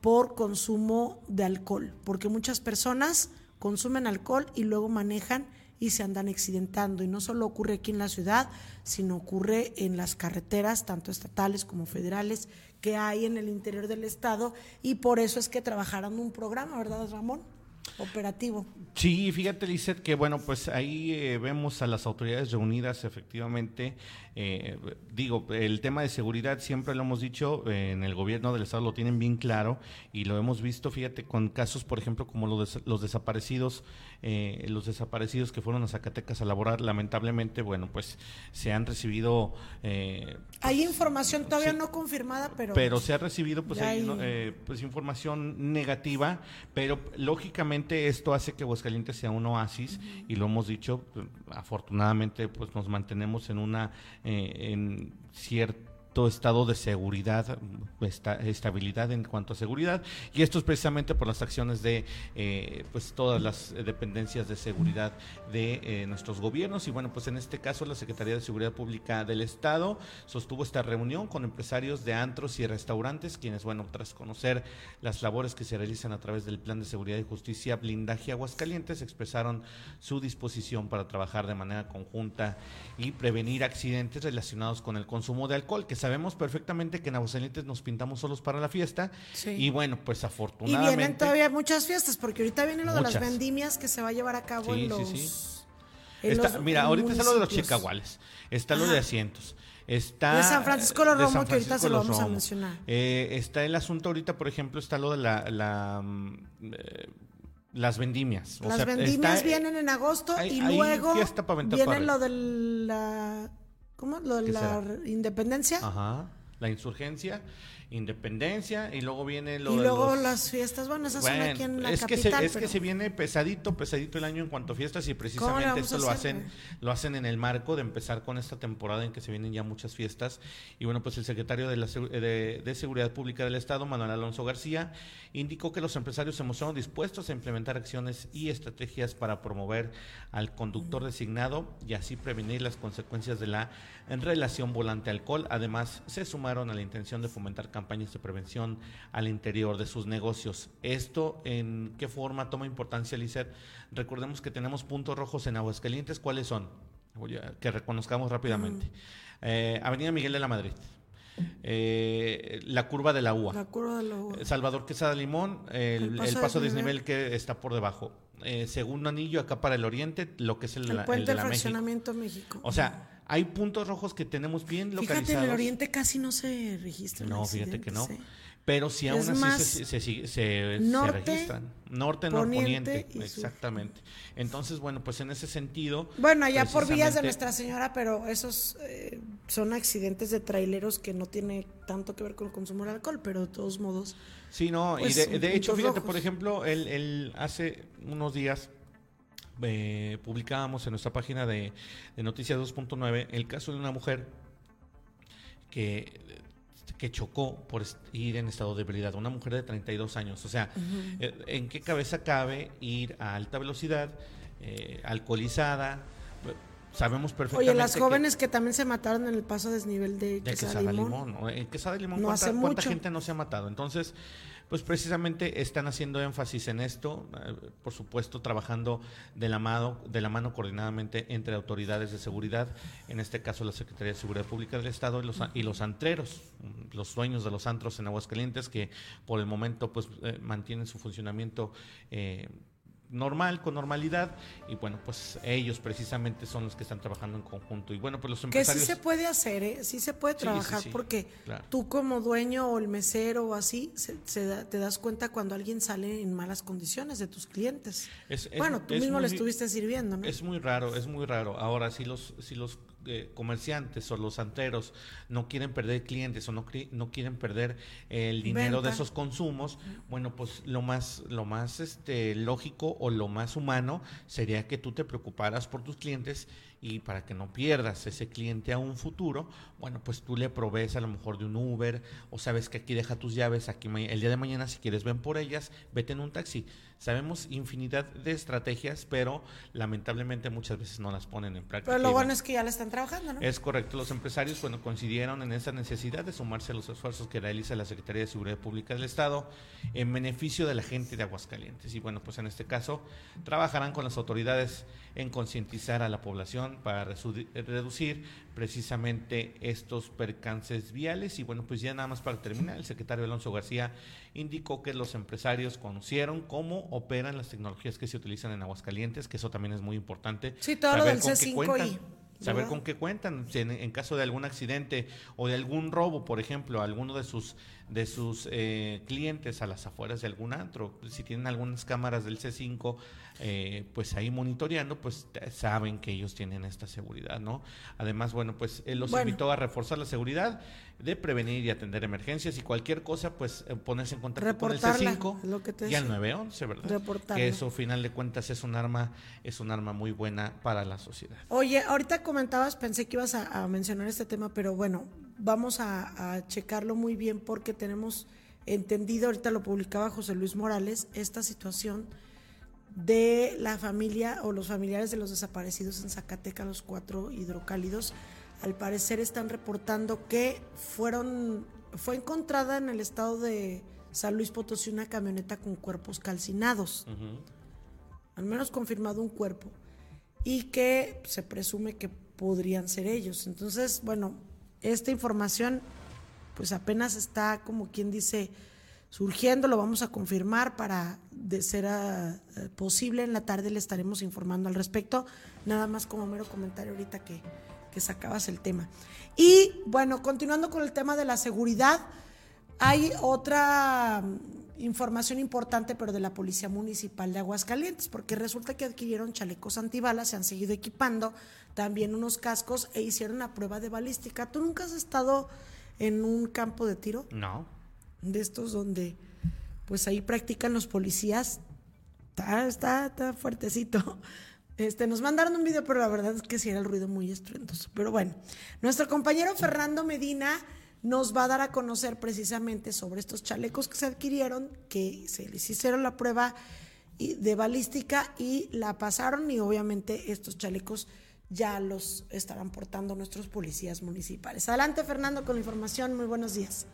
por consumo de alcohol, porque muchas personas consumen alcohol y luego manejan y se andan accidentando. Y no solo ocurre aquí en la ciudad, sino ocurre en las carreteras, tanto estatales como federales, que hay en el interior del estado. Y por eso es que trabajaron un programa, ¿verdad, Ramón? Operativo. Sí, fíjate, Lizeth, que bueno, pues ahí eh, vemos a las autoridades reunidas, efectivamente. eh, digo, el tema de seguridad siempre lo hemos dicho, eh, en el gobierno del Estado lo tienen bien claro y lo hemos visto, fíjate, con casos, por ejemplo, como los, los desaparecidos, eh, los desaparecidos que fueron a Zacatecas a laborar, lamentablemente, bueno, pues se han recibido. eh, Hay información todavía sí. no confirmada, pero... pero se ha recibido pues, hay- ¿no? Eh, pues información negativa, pero lógicamente esto hace que Aguascalientes sea un oasis y lo hemos dicho, eh, afortunadamente pues nos mantenemos en una eh, en cierto estado de seguridad, esta- estabilidad en cuanto a seguridad y esto es precisamente por las acciones de eh, pues todas las dependencias de seguridad de eh, nuestros gobiernos. Y bueno pues en este caso la Secretaría de Seguridad Pública del Estado sostuvo esta reunión con empresarios de antros y restaurantes quienes bueno tras conocer las labores que se realizan a través del Plan de Seguridad y Justicia Blindaje Aguascalientes expresaron su disposición para trabajar de manera conjunta y prevenir accidentes relacionados con el consumo de alcohol que sabemos perfectamente que en Aguascalientes nos pintamos solos para la fiesta Sí. y bueno pues Y afortunadamente vienen todavía muchas fiestas, porque ahorita viene lo de las vendimias que se va a llevar a cabo Sí, en los... sí. en Está- los mira, ahorita está lo de los chicahuales, está lo Ajá. de asientos, está De San Francisco los de Romo, San que ahorita se lo vamos a mencionar. Eh, está el asunto ahorita, por ejemplo, está lo de la, la, mm, eh, las vendimias. O Las sea, vendimias está- vienen en agosto hay- y luego viene lo de la... ¿Cómo? Lo de ¿Qué la será? independencia. Ajá, la insurgencia Independencia y luego viene lo y de luego los- las fiestas, bueno, esas son aquí en la es que capital. se, es que se viene pesadito, pesadito el año en cuanto a fiestas y ¿Cómo le precisamente esto lo hacer, hacen, lo hacen en el marco de empezar con esta temporada en que se vienen ya muchas fiestas. Y bueno, pues el secretario de, la, de, de Seguridad Pública del Estado, Manuel Alonso García, indicó que los empresarios se mostraron dispuestos a implementar acciones y estrategias para promover al conductor designado y así prevenir las consecuencias de la relación volante-alcohol. Además, se sumaron a la intención de fomentar campañas de prevención al interior de sus negocios. ¿Esto en qué forma toma importancia, Lizeth? Recordemos que tenemos puntos rojos en Aguascalientes. ¿Cuáles son? Voy a- que reconozcamos rápidamente. Eh, Avenida Miguel de la Madrid. Eh, la curva de la UA. La curva de lo- Salvador Quesada Limón, el, El el paso paso, de de desnivel. que está por debajo. Eh, segundo anillo acá para el oriente, lo que es el, el el puente de la México. fraccionamiento México. O sea, hay puntos rojos que tenemos bien Fíjate, localizados. en el oriente casi no se registran No, fíjate que no. ¿eh? Pero si aún Es así más, se, se, se- se- se norte, registran. Norte, poniente norponiente. sur. Exactamente. Entonces, bueno, pues en ese sentido. Bueno, allá por vías de Nuestra Señora, pero esos eh, son accidentes de traileros que no tiene tanto que ver con el consumo de alcohol, pero de todos modos. Sí, no, pues, y de, hecho, fíjate, rojos. por ejemplo, el, el- hace unos días eh, publicábamos en nuestra página de, de Noticias 2.9 el caso de una mujer que, que chocó por ir en estado de ebriedad, una mujer de 32 años. O sea, eh, ¿en qué cabeza cabe ir a alta velocidad, eh, alcoholizada? Sabemos perfectamente Oye, las jóvenes que, también se mataron en el paso a desnivel de, de Quesada Quesada Limón. Limón. En Quesada Limón, No ¿cuánta, hace cuánta gente no se ha matado? Entonces, pues precisamente están haciendo énfasis en esto, eh, por supuesto, trabajando de la, mano, de la mano coordinadamente entre autoridades de seguridad, en este caso la Secretaría de Seguridad Pública del Estado y los, y los antreros, mm, los dueños de los antros en Aguascalientes, que por el momento pues eh, mantienen su funcionamiento. eh, normal, con normalidad, y bueno, pues ellos precisamente son los que están trabajando en conjunto. Y bueno, pues los Que sí empresarios... se puede hacer, ¿eh? sí se puede Sí, sí, trabajar, sí, porque claro. tú como dueño o el mesero o así, se- se da- te das cuenta cuando alguien sale en malas condiciones de tus clientes. Es- es- bueno, tú mismo le muy- estuviste sirviendo, ¿no? Es muy raro, es muy raro. Ahora, si los, si los eh, comerciantes o los santeros no quieren perder clientes o no, quieren perder el dinero de esos consumos, bueno, pues lo más, lo más este, lógico o lo más humano sería que tú te preocuparas por tus clientes y para que no pierdas ese cliente a un futuro, bueno, pues tú le provees a lo mejor de un Uber o sabes que aquí deja tus llaves, aquí el día de mañana si quieres ven por ellas, vete en un taxi. Sabemos infinidad de estrategias, pero lamentablemente muchas veces no las ponen en práctica. Pero lo bueno, es que ya le están trabajando, ¿no? es correcto, los empresarios bueno, coincidieron en esa necesidad de sumarse a los esfuerzos que realiza la Secretaría de Seguridad Pública del Estado en beneficio de la gente de Aguascalientes. Y bueno, pues en este caso trabajarán con las autoridades en concientizar a la población para reducir precisamente estos percances viales. Y bueno, pues ya nada más para terminar, el secretario Alonso García indicó que los empresarios conocieron cómo operan las tecnologías que se utilizan en Aguascalientes, que eso también es muy importante. Sí, todo lo saber del con qué C5 cuentan. y- Saber ¿verdad? con qué cuentan en, en caso de algún accidente o de algún robo, por ejemplo, a alguno de sus de sus eh, clientes a las afueras de algún antro, si tienen algunas cámaras del C5, eh, pues ahí monitoreando, pues saben que ellos tienen esta seguridad, ¿no? Además, bueno, pues él los Bueno. invitó a reforzar la seguridad, de prevenir y atender emergencias y cualquier cosa, pues eh, ponerse en contacto con el Reportarla, C5 es lo que te y al decía. 911, ¿verdad? Reportarla. Que eso, final de cuentas, es un arma, es un arma muy buena para la sociedad. Oye, ahorita comentabas, pensé que ibas a, a mencionar este tema, pero bueno, vamos a, a checarlo muy bien porque tenemos entendido, ahorita lo publicaba José Luis Morales, esta situación de la familia o los familiares de los desaparecidos en Zacatecas, los cuatro hidrocálidos, al parecer están reportando que fueron, fue encontrada en el estado de San Luis Potosí una camioneta con cuerpos calcinados al menos confirmado un cuerpo, y que se presume que podrían ser ellos. Entonces, bueno, esta información pues apenas está como quien dice surgiendo, lo vamos a confirmar para de ser ah, eh, posible en la tarde le estaremos informando al respecto, nada más como mero comentario ahorita que, que sacabas el tema. Y bueno, continuando con el tema de la seguridad, hay otra información importante, pero de la Policía Municipal de Aguascalientes, porque resulta que adquirieron chalecos antibalas, se han seguido equipando, también unos cascos e hicieron una prueba de balística. ¿Tú nunca has estado en un campo de tiro? No. de estos donde pues ahí practican los policías. Está, está, está fuertecito. Este, nos mandaron un video, pero la verdad es que sí era el ruido muy estruendoso. Pero bueno, nuestro compañero Fernando Medina nos va a dar a conocer precisamente sobre estos chalecos que se adquirieron, que se les hicieron la prueba de balística y la pasaron y obviamente estos chalecos ya los estarán portando nuestros policías municipales. Adelante Fernando con la información, muy buenos días.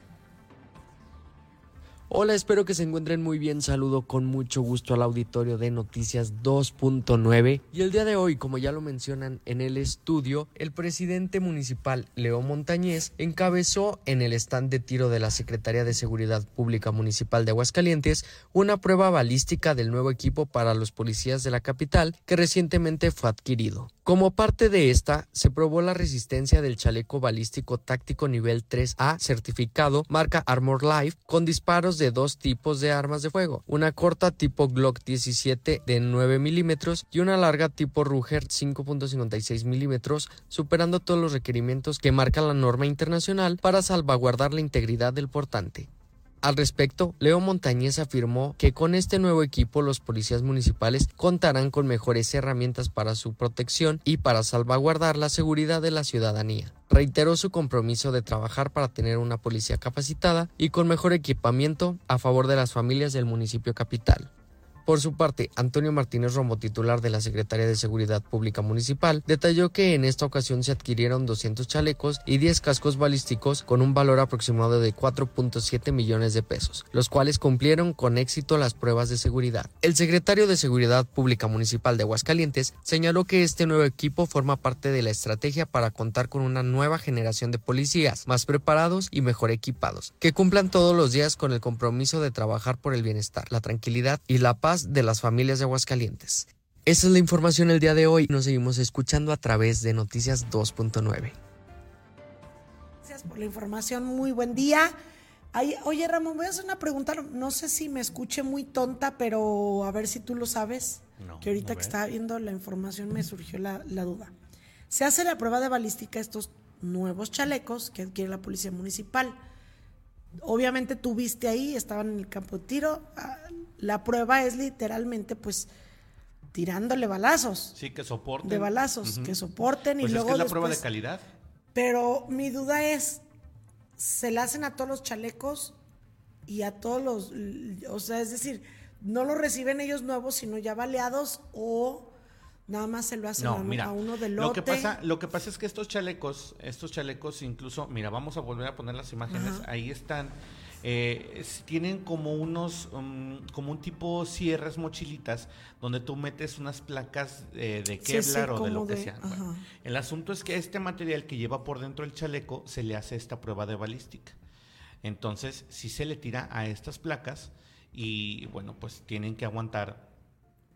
Hola, espero que se encuentren muy bien. Saludo con mucho gusto al auditorio de Noticias 2.9. Y el día de hoy, como ya lo mencionan en el estudio, el presidente municipal Leo Montañez encabezó en el stand de tiro de la Secretaría de Seguridad Pública Municipal de Aguascalientes una prueba balística del nuevo equipo para los policías de la capital que recientemente fue adquirido. Como parte de esta, se probó la resistencia del chaleco balístico táctico nivel 3A certificado marca Armor Life con disparos de dos tipos de armas de fuego, una corta tipo Glock 17 de 9 milímetros y una larga tipo Ruger 5.56 milímetros, superando todos los requerimientos que marca la norma internacional para salvaguardar la integridad del portante. Al respecto, Leo Montañez afirmó que con este nuevo equipo los policías municipales contarán con mejores herramientas para su protección y para salvaguardar la seguridad de la ciudadanía. Reiteró su compromiso de trabajar para tener una policía capacitada y con mejor equipamiento a favor de las familias del municipio capital. Por su parte, Antonio Martínez Romo, titular de la Secretaría de Seguridad Pública Municipal, detalló que en esta ocasión se adquirieron 200 chalecos y 10 cascos balísticos con un valor aproximado de 4.7 millones de pesos, los cuales cumplieron con éxito las pruebas de seguridad. El secretario de Seguridad Pública Municipal de Aguascalientes señaló que este nuevo equipo forma parte de la estrategia para contar con una nueva generación de policías más preparados y mejor equipados, que cumplan todos los días con el compromiso de trabajar por el bienestar, la tranquilidad y la paz de las familias de Aguascalientes. Esa es la información el día de hoy. Nos seguimos escuchando a través de Noticias 2.9. Gracias por la información. Muy buen día. oye, Ramón, voy a hacer una pregunta. No sé si me escuché muy tonta, pero a ver si tú lo sabes. que ahorita que estaba viendo la información me surgió la, la duda. Se hace la prueba de balística estos nuevos chalecos que adquiere la Policía Municipal. Obviamente tú viste ahí, estaban en el campo de tiro, ah, la prueba es literalmente, pues, tirándole balazos. Sí, que soporten. De balazos, que soporten y luego. Pues es que es la prueba de calidad. Pero mi duda es: ¿se la hacen a todos los chalecos y a todos los. O sea, es decir, no lo reciben ellos nuevos, sino ya baleados o. Nada más se lo hacen a, uno del. Lo que pasa, lo que pasa es que estos chalecos, estos chalecos incluso, mira, vamos a volver a poner las imágenes, ahí están eh, tienen como unos, um, como un tipo cierres mochilitas donde tú metes unas placas eh, de Kevlar o de lo que sea. el asunto es que este material que lleva por dentro el chaleco se le hace esta prueba de balística. Entonces, si se le tira a estas placas y bueno, pues tienen que aguantar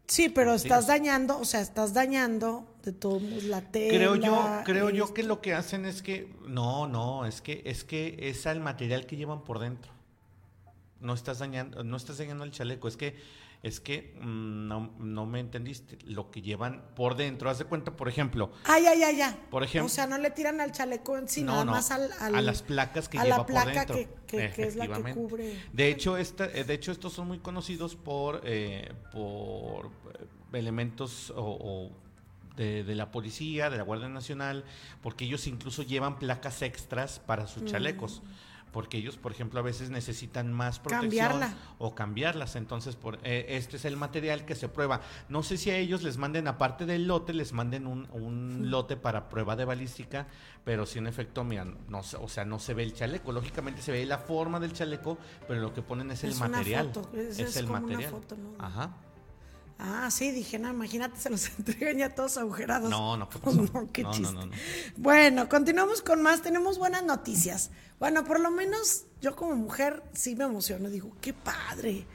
Sí, pero estás dañando, o sea, estás dañando de todos la tela. Creo yo, creo yo que lo que hacen es que no, no, es que es que es el material que llevan por dentro no estás dañando, no estás dañando el chaleco, es que es que mm, no, me entendiste lo que llevan por dentro. Haz de cuenta, por ejemplo. Ay, ay, ay, ya. Por ejemplo. O sea, no le tiran al chaleco en sí, nada más al, a las placas que lleva por dentro. Que, que, que, es la que cubre. De hecho, esta, eh, de hecho, estos son muy conocidos por, eh, por eh, elementos o, de, la policía, de la Guardia Nacional, porque ellos incluso llevan placas extras para sus mm. Porque ellos, por ejemplo, a veces necesitan más protección o cambiarlas. Entonces, por, eh, este es el material que se prueba. No sé si a ellos les manden, aparte del lote, les manden un, un lote para prueba de balística, pero sí en efecto, mira, no, o sea, no se ve el chaleco. Lógicamente se ve la forma del chaleco, pero lo que ponen es, el material. es, el material. Ajá. Ah, sí, dije, no, imagínate, se los entregan ya todos agujerados. No, no, no, qué chiste. bueno, continuamos con más. Tenemos buenas noticias. Bueno, por lo menos yo como mujer sí me emociono. Digo, qué padre.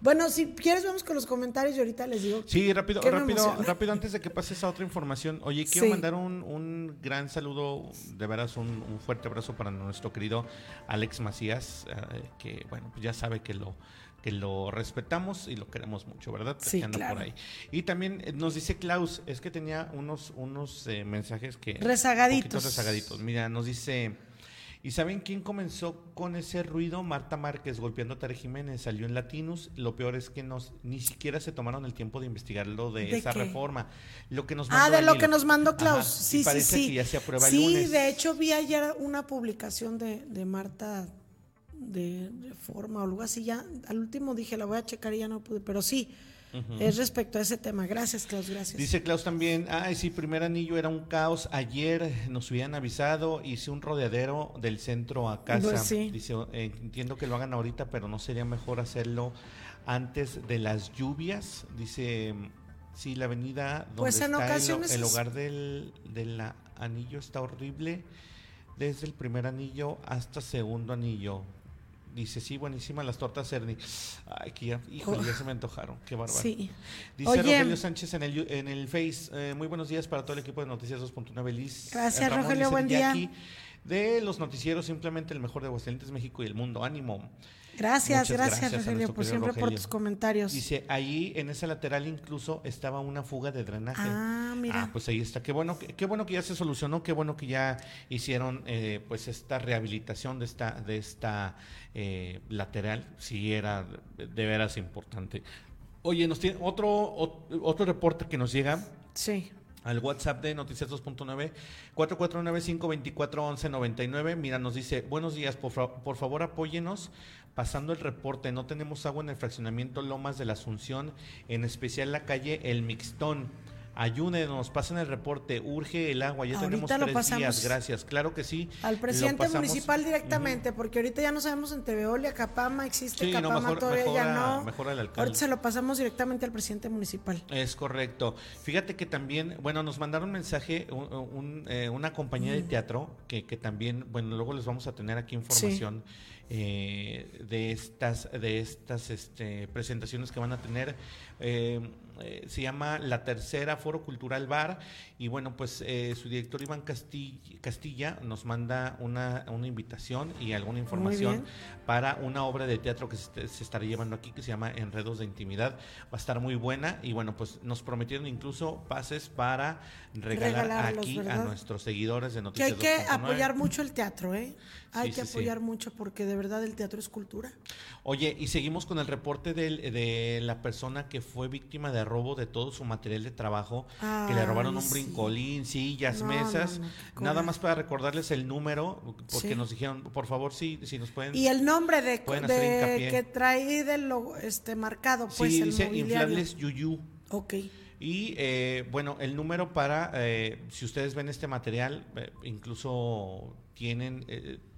Bueno, si quieres vamos con los comentarios y ahorita les digo. Sí, rápido, rápido, rápido antes de que pases a otra información. Oye, quiero mandar un, un, gran saludo, de veras un, un, fuerte abrazo para nuestro querido Alex Macías, eh, que bueno, pues ya sabe que lo que lo respetamos y lo queremos mucho, ¿verdad? Sí, claro. por ahí. Y también eh, nos dice Klaus, es que tenía unos, unos eh, mensajes que... Rezagaditos. Rezagaditos. Mira, nos dice... ¿Y saben quién comenzó con ese ruido? Marta Márquez golpeando a Tere Jiménez. Salió en Latinus. Lo peor es que nos, ni siquiera se tomaron el tiempo de investigarlo de, ¿De esa qué? reforma. Lo que nos Ah, mandó de lo que nos mandó Ajá, Klaus. y Sí, sí, parece sí. que ya se aprueba el sí, lunes. de hecho vi ayer una publicación de, de Marta de reforma o algo así. Ya al último dije, la voy a checar y ya no pude, pero sí, es respecto a ese tema. Gracias, Klaus, gracias. Dice Klaus también, ay, sí, primer anillo era un caos. Ayer nos hubieran avisado, hice un rodeadero del centro a casa. Pues sí. Dice, eh, entiendo que lo hagan ahorita, pero no sería mejor hacerlo antes de las lluvias. Dice, sí, la avenida donde Pues en está el- ocasiones el, hogar del, del anillo está horrible. Desde el primer anillo hasta segundo anillo. Dice, sí, buenísimas las tortas Cerny. Ay, que ya, híjole, ya se me antojaron. Qué bárbaro. Sí. Dice Oye. Rogelio Sánchez en el, en el Face, eh, muy buenos días para todo el equipo de Noticias 2.9. Liz, Gracias, Ramón, Rogelio, buen día. De los noticieros, simplemente el mejor de Aguascalientes, México y el mundo. Ánimo. Gracias, gracias, Rogelio, por siempre por tus comentarios. Dice, ahí en esa lateral incluso estaba una fuga de drenaje. Ah, mira. Ah, pues ahí está. Qué bueno, que- qué bueno que ya se solucionó, qué bueno que ya hicieron eh, pues esta rehabilitación de esta, de esta eh, lateral. Sí, era de, veras importante. Oye, nos tiene otro, ot- otro reporte que nos llega Sí. Al WhatsApp de Noticias 2.9, 449-524-1199. Mira, nos dice, buenos días, por, por favor apóyenos pasando el reporte. No tenemos agua en el fraccionamiento Lomas de la Asunción, en especial la calle El Mixtón. Ayúdenos, pasen el reporte, urge el agua, ya Ahorita tenemos lo tres pasamos. días, gracias, claro que sí. Al Lo presidente municipal directamente, porque ahorita ya no sabemos en Teveolia, Capama, existe Sí, no, Capama mejor- todavía ya mejora- no. alcalde. Ahorita se lo pasamos directamente al presidente municipal. Es correcto. Fíjate que también, bueno, nos mandaron un mensaje, un- un, eh, una compañía de teatro, que, que también, bueno, luego les vamos a tener aquí información eh, de estas, de estas este, presentaciones que van a tener. Eh, eh, se llama La Tercera Foro Cultural Bar y bueno, pues eh, su director Iván Castilla, Castilla nos manda una, una invitación y alguna información para una obra de teatro que se, se estará llevando aquí que se llama Enredos de Intimidad. Va a estar muy buena y bueno, pues nos prometieron incluso pases para regalar Regalarlos, aquí a nuestros seguidores de Que Noticias hay que 2.9. apoyar mucho el teatro, ¿eh? Hay Sí, que sí, sí. apoyar mucho porque de verdad el teatro es cultura. Oye, y seguimos con el reporte del- de la persona que fue víctima de robo de todo su material de trabajo, que le robaron un sí. brincolín, sillas, No, mesas. no, no, qué Nada más para recordarles el número, porque Sí. nos dijeron, por favor, sí, si nos pueden... Y el nombre de, de que trae de lo este marcado, pues sí, el dice mobiliario. inflables Yuyu. Ok. Y eh, bueno, el número para, eh, si ustedes ven este material, eh, incluso tienen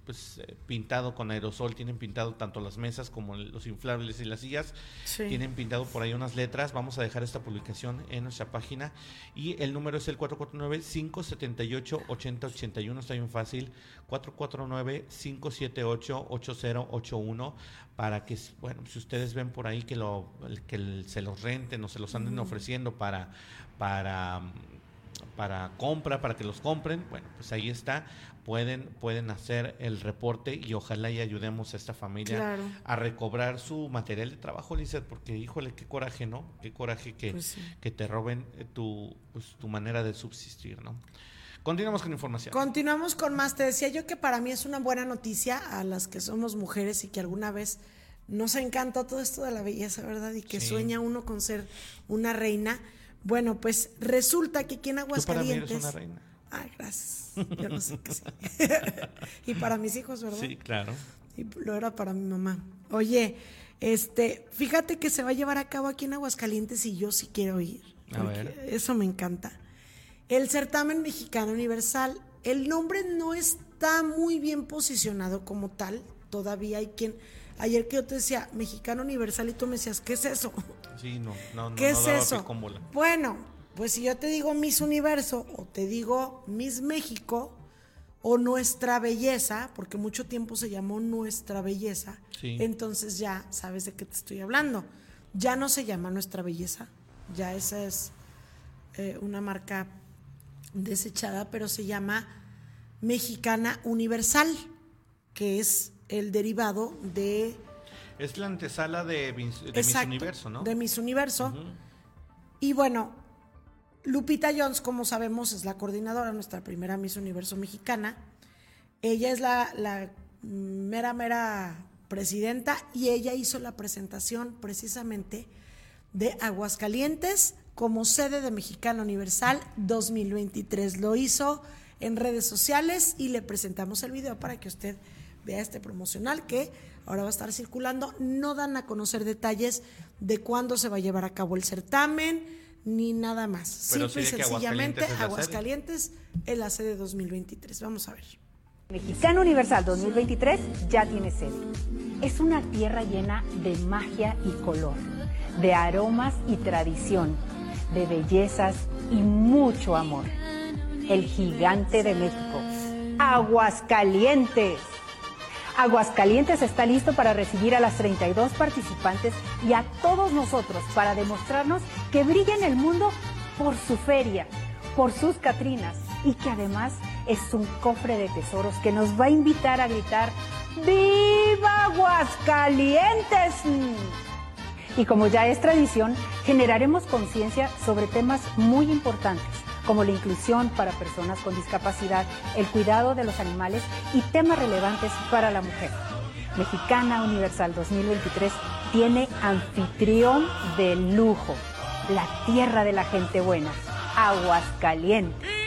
pues eh, pintado con aerosol, tienen pintado tanto las mesas como los inflables y las sillas, Sí. tienen pintado por ahí unas letras. Vamos a dejar esta publicación en nuestra página. Y el número es el 449-578-8081, está bien fácil, 449-578-8081 para que, bueno, si ustedes ven por ahí que, lo, que se los renten o se los anden ofreciendo para, para, para compra, para que los compren, bueno, pues ahí está, pueden, pueden hacer el reporte y ojalá y ayudemos a esta familia Claro. a recobrar su material de trabajo, Lizeth, porque híjole, qué coraje, ¿no? Qué coraje que, Pues sí. que te roben eh, tu, pues, tu manera de subsistir, ¿no? Continuamos con información. Continuamos con más. Te decía yo que para mí es una buena noticia a las que somos mujeres y que alguna vez nos encanta todo esto de la belleza, ¿verdad? Y que Sí. sueña uno con ser una reina. Bueno, pues resulta que aquí en Tú para mí eres Aguascalientes. una reina. Ay, gracias. Yo no sé qué sí. y para mis hijos, ¿verdad? Sí, claro. Y lo era para mi mamá. Oye, este, fíjate que se va a llevar a cabo aquí en Aguascalientes y yo sí quiero ir. A ver. Eso me encanta. El certamen mexicano universal. El nombre no está muy bien posicionado como tal. Todavía hay quien. Ayer que yo te decía mexicano universal y tú me decías, ¿qué es eso? Sí, no, no, no, ¿Qué no es daba eso? Bueno, pues si yo te digo Miss Universo o te digo Miss México o Nuestra Belleza, porque mucho tiempo se llamó Nuestra Belleza, Sí. entonces ya sabes de qué te estoy hablando. Ya no se llama Nuestra Belleza, ya esa es eh, una marca desechada, pero se llama Mexicana Universal, que es el derivado de Es la antesala de, Miss- Universo, ¿no? De Miss Universo. Y bueno, Lupita Jones, como sabemos, es la coordinadora, nuestra primera Miss Universo mexicana. Ella es la, la mera, mera presidenta y ella hizo la presentación precisamente de Aguascalientes como sede de Mexicana Universal 2023. Lo hizo en redes sociales y le presentamos el video para que usted vea este promocional que ahora va a estar circulando. No dan a conocer detalles de cuándo se va a llevar a cabo el certamen ni nada más. Simple y sencillamente Aguascalientes es la sede 2023. Vamos a ver. Mexicano Universal 2023 ya tiene sede. Es una tierra llena de magia y color, de aromas y tradición, de bellezas y mucho amor. El gigante de México, Aguascalientes. Aguascalientes está listo para recibir a las 32 participantes y a todos nosotros para demostrarnos que brilla en el mundo por su feria, por sus Catrinas y que además es un cofre de tesoros que nos va a invitar a gritar ¡Viva Aguascalientes! Y como ya es tradición, generaremos conciencia sobre temas muy importantes como la inclusión para personas con discapacidad, el cuidado de los animales y temas relevantes para la mujer. Mexicana Universal 2023 tiene anfitrión de lujo, la tierra de la gente buena, Aguascalientes.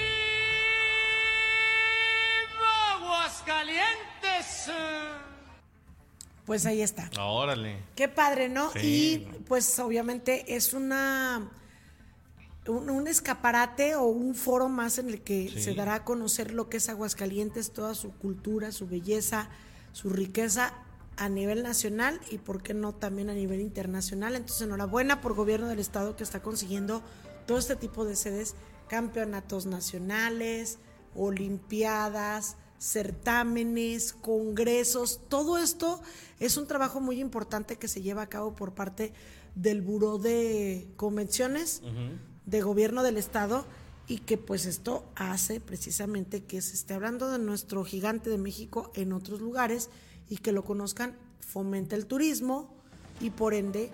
Pues ahí está. Órale. Qué padre, ¿no? Y pues obviamente es una un, escaparate o un foro más en el que se dará a conocer lo que es Aguascalientes, toda su cultura, su belleza, su riqueza a nivel nacional y por qué no también a nivel internacional. Entonces, enhorabuena por gobierno del estado que está consiguiendo todo este tipo de sedes, campeonatos nacionales, olimpiadas, certámenes, congresos, todo esto es un trabajo muy importante que se lleva a cabo por parte del Buró de Convenciones de Gobierno del Estado y que pues esto hace precisamente que se esté hablando de nuestro gigante de México en otros lugares y que lo conozcan, fomenta el turismo y por ende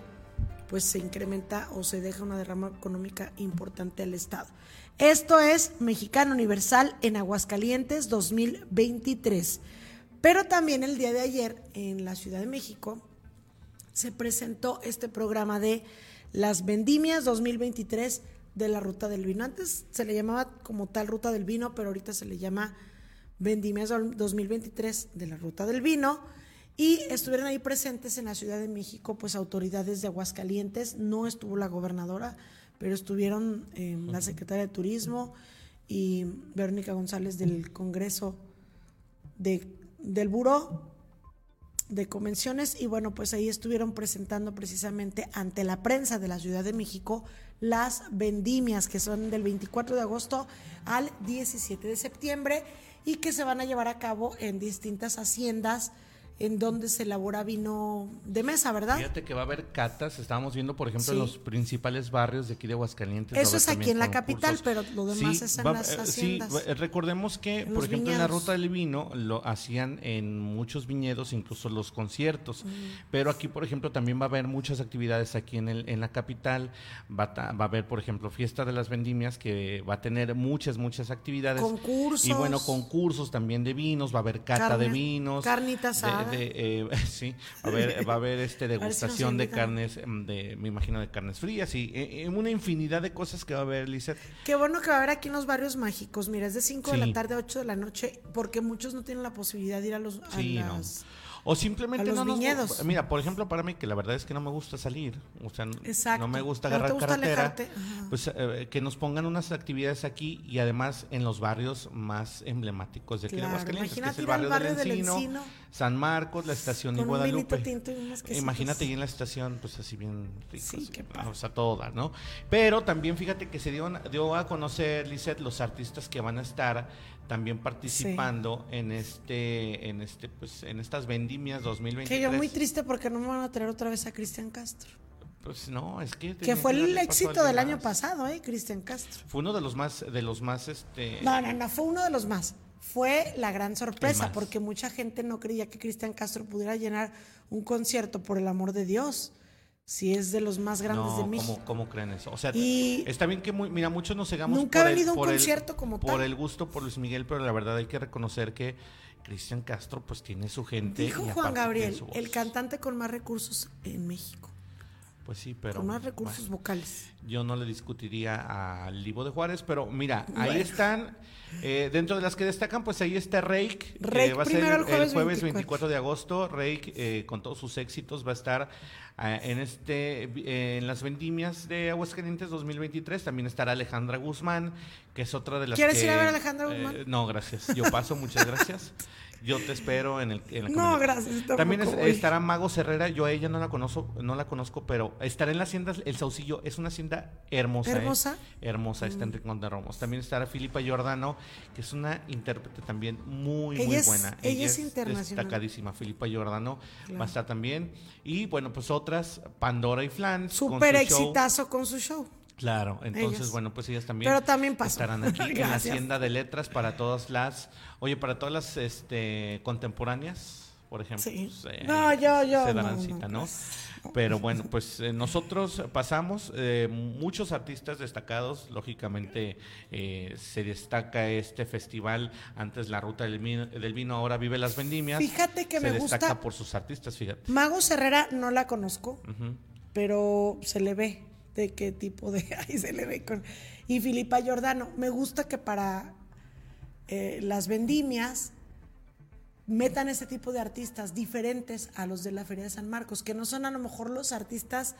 pues se incrementa o se deja una derrama económica importante al Estado. Esto es Mexicano Universal en Aguascalientes 2023. Pero también el día de ayer en la Ciudad de México se presentó este programa de las Vendimias 2023 de la Ruta del Vino. Antes se le llamaba como tal Ruta del Vino, pero ahorita se le llama Vendimias 2023 de la Ruta del Vino. Y estuvieron ahí presentes en la Ciudad de México, pues autoridades de Aguascalientes, no estuvo la gobernadora, pero estuvieron eh, la secretaria de Turismo y Verónica González del Congreso de, del Buró de Convenciones y bueno, pues ahí estuvieron presentando precisamente ante la prensa de la Ciudad de México las vendimias que son del 24 de agosto al 17 de septiembre y que se van a llevar a cabo en distintas haciendas en donde se elabora vino de mesa, ¿verdad? Fíjate que va a haber catas, estábamos viendo, por ejemplo, en los principales barrios de aquí de Aguascalientes. Eso es aquí en la capital, pero lo demás es en las eh, haciendas. Sí, recordemos que, por ejemplo, en la ruta del vino lo hacían en muchos viñedos, incluso los conciertos, pero aquí, por ejemplo, también va a haber muchas actividades aquí en, el, en la capital, va a, va a haber, por ejemplo, fiesta de las vendimias que va a tener muchas, muchas actividades. Concursos. Y bueno, concursos también de vinos, va a haber cata de vinos. Carnitas eh, sí, va a haber, va a haber este degustación de carnes, mm, de, me imagino de carnes frías y eh, eh, una infinidad de cosas que va a haber, Lizeth. Qué bueno que va a haber aquí en los barrios mágicos, mira, es de 5 de la tarde a 8 de la noche, porque muchos no tienen la posibilidad de ir a los a las... O simplemente no nos, Mira, por ejemplo, para mí, que la verdad es que no me gusta salir, o sea, no me gusta agarrar carretera, pues eh, que nos pongan unas actividades aquí y además en los barrios más emblemáticos de aquí de Aguascalientes, que es el barrio, del, Encino, San Marcos, la estación de Guadalupe. Imagínate ahí en la estación, pues así bien rico, o sea, toda, ¿no? Pero también fíjate que se dio, dio a conocer, Lizeth, los artistas que van a estar también participando en este, en este, pues, en estas vendimias 2023. Que yo muy triste porque no me van a traer otra vez a Cristian Castro. Pues no, es que que fue el éxito del año pasado, eh, Cristian Castro. Fue uno de los más, de los más, este. No, no, no, fue uno de los más. Fue la gran sorpresa porque mucha gente no creía que Cristian Castro pudiera llenar un concierto por el amor de Dios. Si es de los más grandes no, de México. ¿cómo, ¿cómo creen eso? O sea, Y- está bien que, muy- mira, muchos nos cegamos Nunca ha por el- venido un por el- concierto como por tal. el gusto por Luis Miguel, pero la verdad hay que reconocer que Cristian Castro pues tiene su gente. Dijo Juan Gabriel, el cantante con más recursos en México. Pues sí, pero con más recursos vocales. yo no le discutiría al Livo de Juárez, pero mira, ahí Bueno. están, eh, dentro de las que destacan, pues ahí está Rake, que Rake va a ser el, el jueves 24. 24 de agosto, Rake eh, con todos sus éxitos va a estar ah, en este eh, en las vendimias de Aguascalientes 2023, también estará Alejandra Guzmán, que es otra de las ¿Quieres que- ir a ver a Alejandra eh, Guzmán? no, gracias, yo paso, muchas gracias. Yo te espero en el en la No, gracias, También es- estará Mago Herrera, yo a ella no la conozco, no la conozco, pero estará en la hacienda El Saucillo, es una hacienda hermosa. ¿eh? ¿Hermosa? Hermosa, está Mm. en Rincón de Romos. También estará Filipa Giordano, que es una intérprete también muy, Ella muy es- buena. ella es internacional. Destacadísima, Filipa Giordano Claro. va a estar también. Y bueno, pues otras, Pandora y Flans. con Súper show. exitazo con su show. Claro, entonces, Ellas. bueno, pues ellas también, Pero también estarán aquí en la. Hacienda de Letras para todas las, oye, para todas las este, contemporáneas, por ejemplo. Sí. pues, eh, No, yo- yo Se no, darán no, cita, ¿no? pues, Pero bueno, pues eh, nosotros pasamos, eh, muchos artistas destacados, lógicamente eh, se destaca este festival, antes la Ruta del Vino, del vino ahora vive las vendimias. Fíjate que se me destaca gusta- por sus artistas, fíjate. Mago Herrera no la conozco, pero se le ve de qué tipo de ahí se le ve con y Filipa Giordano me gusta que para eh, las vendimias metan ese tipo de artistas diferentes a los de la Feria de San Marcos que no son a lo mejor los artistas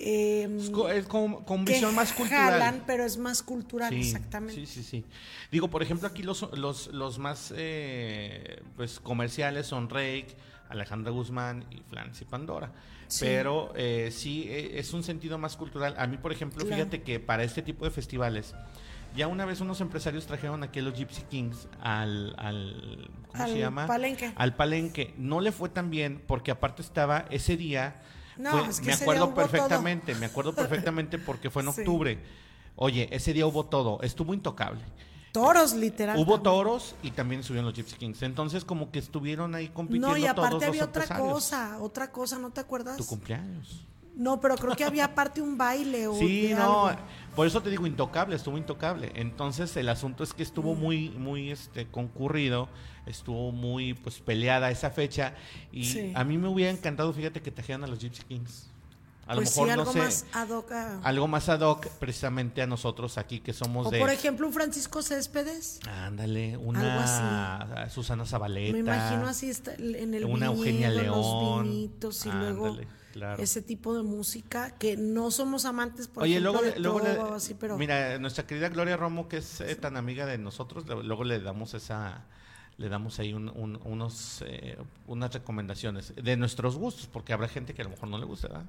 eh, Es co- es con, con que visión más cultural. jalan, pero es más cultural Sí, exactamente Sí, sí, sí. Digo, por ejemplo, aquí los, los, los más eh, pues, comerciales son Rake, Alejandra Guzmán y Flans y Pandora. Sí. Pero eh, sí, eh, es un sentido más cultural. A mí, por ejemplo, Claro. fíjate que para este tipo de festivales, ya una vez unos empresarios trajeron aquí a los Gypsy Kings al, al ¿cómo Al se llama? palenque. Al palenque. No le fue tan bien porque aparte estaba ese día. No, fue- es que me acuerdo todo. perfectamente, me acuerdo perfectamente porque fue en Sí. octubre. Oye, ese día hubo todo, estuvo intocable. Toros literal Hubo toros y también subieron los Gypsy Kings. Entonces, como que estuvieron ahí compitiendo no y aparte todos había otra empresarios. cosa otra cosa no te acuerdas Tu cumpleaños. no pero creo que había aparte un baile o Sí, no, algo. por eso te digo intocable, estuvo intocable. Entonces, el asunto es que Mm. estuvo muy, muy este, concurrido, estuvo muy pues peleada esa fecha. Y Sí. a mí me hubiera encantado, fíjate, que trajeran a los Gypsy Kings. A pues lo mejor, sí, algo no sé, más ad hoc a- algo más ad hoc precisamente a nosotros aquí que somos o de... por ejemplo un Francisco Céspedes Ándale, Algo una Susana Zabaleta. me imagino así está en el Una viñedo, Eugenia los León. vinitos y luego claro. ese tipo de música que no somos amantes por Oye, ejemplo luego, de le- así, pero mira, nuestra querida Gloria Romo, que es eh, tan amiga de nosotros, luego le damos esa, le damos ahí un- un- unos, eh, unas recomendaciones de nuestros gustos, porque habrá gente que a lo mejor no le gusta, ¿verdad?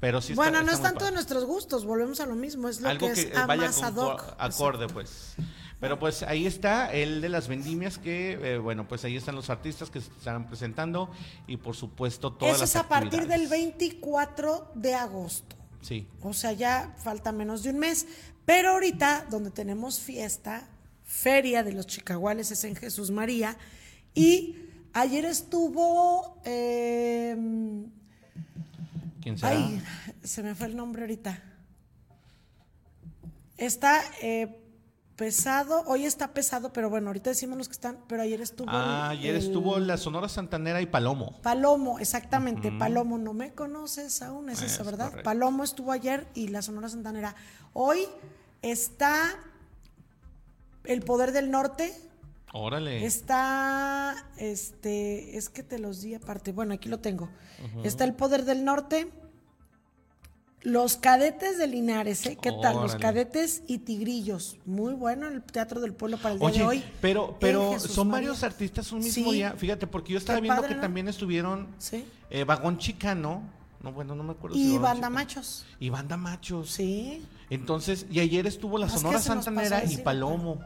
Pero sí está- bueno no está es tanto de nuestros gustos volvemos a lo mismo es lo Algo que que, es vaya más ad hoc co- acorde, pues. Pero pues ahí está el de las vendimias que, eh, bueno, pues ahí están los artistas que se estarán presentando y por supuesto todas eso las es a partir del actividades. 24 de agosto Sí. O sea, ya falta menos de un mes. Pero ahorita, donde tenemos fiesta, feria de los chicaguales es en Jesús María. Y ayer estuvo. eh, ¿Quién será? ay, se me fue el nombre ahorita. Está eh, pesado, hoy está pesado, pero bueno, ahorita decimos los que están, pero ayer estuvo. Ah, el- ayer el estuvo la Sonora Santanera y Palomo. Palomo, exactamente. Palomo, no me conoces aún, es esa, Es ¿verdad? correcto. Palomo estuvo ayer y la Sonora Santanera. Hoy está El Poder del Norte, Órale. está, este, es que te los di aparte, bueno, aquí lo tengo. Está El Poder del Norte, Los Cadetes de Linares, ¿eh? ¿Qué tal? Los. Cadetes y Tigrillos. Muy bueno el Teatro del Pueblo para el día Oye, de hoy. pero, pero son María. varios artistas un mismo Sí. día. Fíjate, porque yo estaba Qué viendo padre, que ¿no? también estuvieron Sí. eh, Vagón Chicano. No, bueno, no me acuerdo. si Y Vagón Banda Chicano. Machos. Y Banda Machos. Sí. Entonces, y ayer estuvo la Sonora Santanera y Palomo.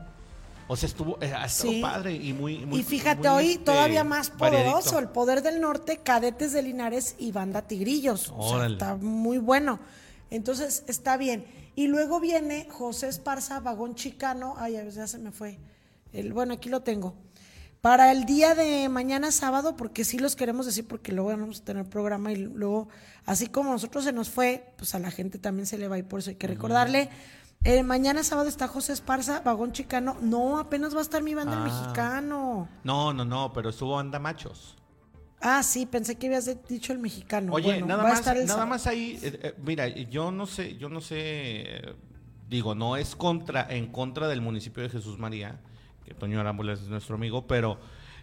O sea, estuvo, eh, Sí. padre y muy, muy y fíjate, muy, hoy este, todavía más poderoso, variadito. el poder del norte, cadetes de Linares y banda Tigrillos. O sea, está muy bueno. Entonces, está bien. Y luego viene José Esparza, vagón chicano. Ay, ya se me fue. El, bueno, aquí lo tengo. Para el día de mañana sábado, porque sí los queremos decir, porque luego vamos a tener programa y luego, así como nosotros se nos fue, pues a la gente también se le va y por eso hay que recordarle. Eh, mañana sábado está José Esparza, Vagón Chicano. No, apenas va a estar mi banda el Ah. mexicano. No, no, no, pero estuvo Anda Machos. Ah, sí, pensé que habías dicho el mexicano. Oye, Bueno, nada va a más, estar el nada más ahí, eh, eh, mira, yo no sé, yo no sé, eh, digo, no es contra, en contra del municipio de Jesús María, que Toño Arámbula es nuestro amigo, pero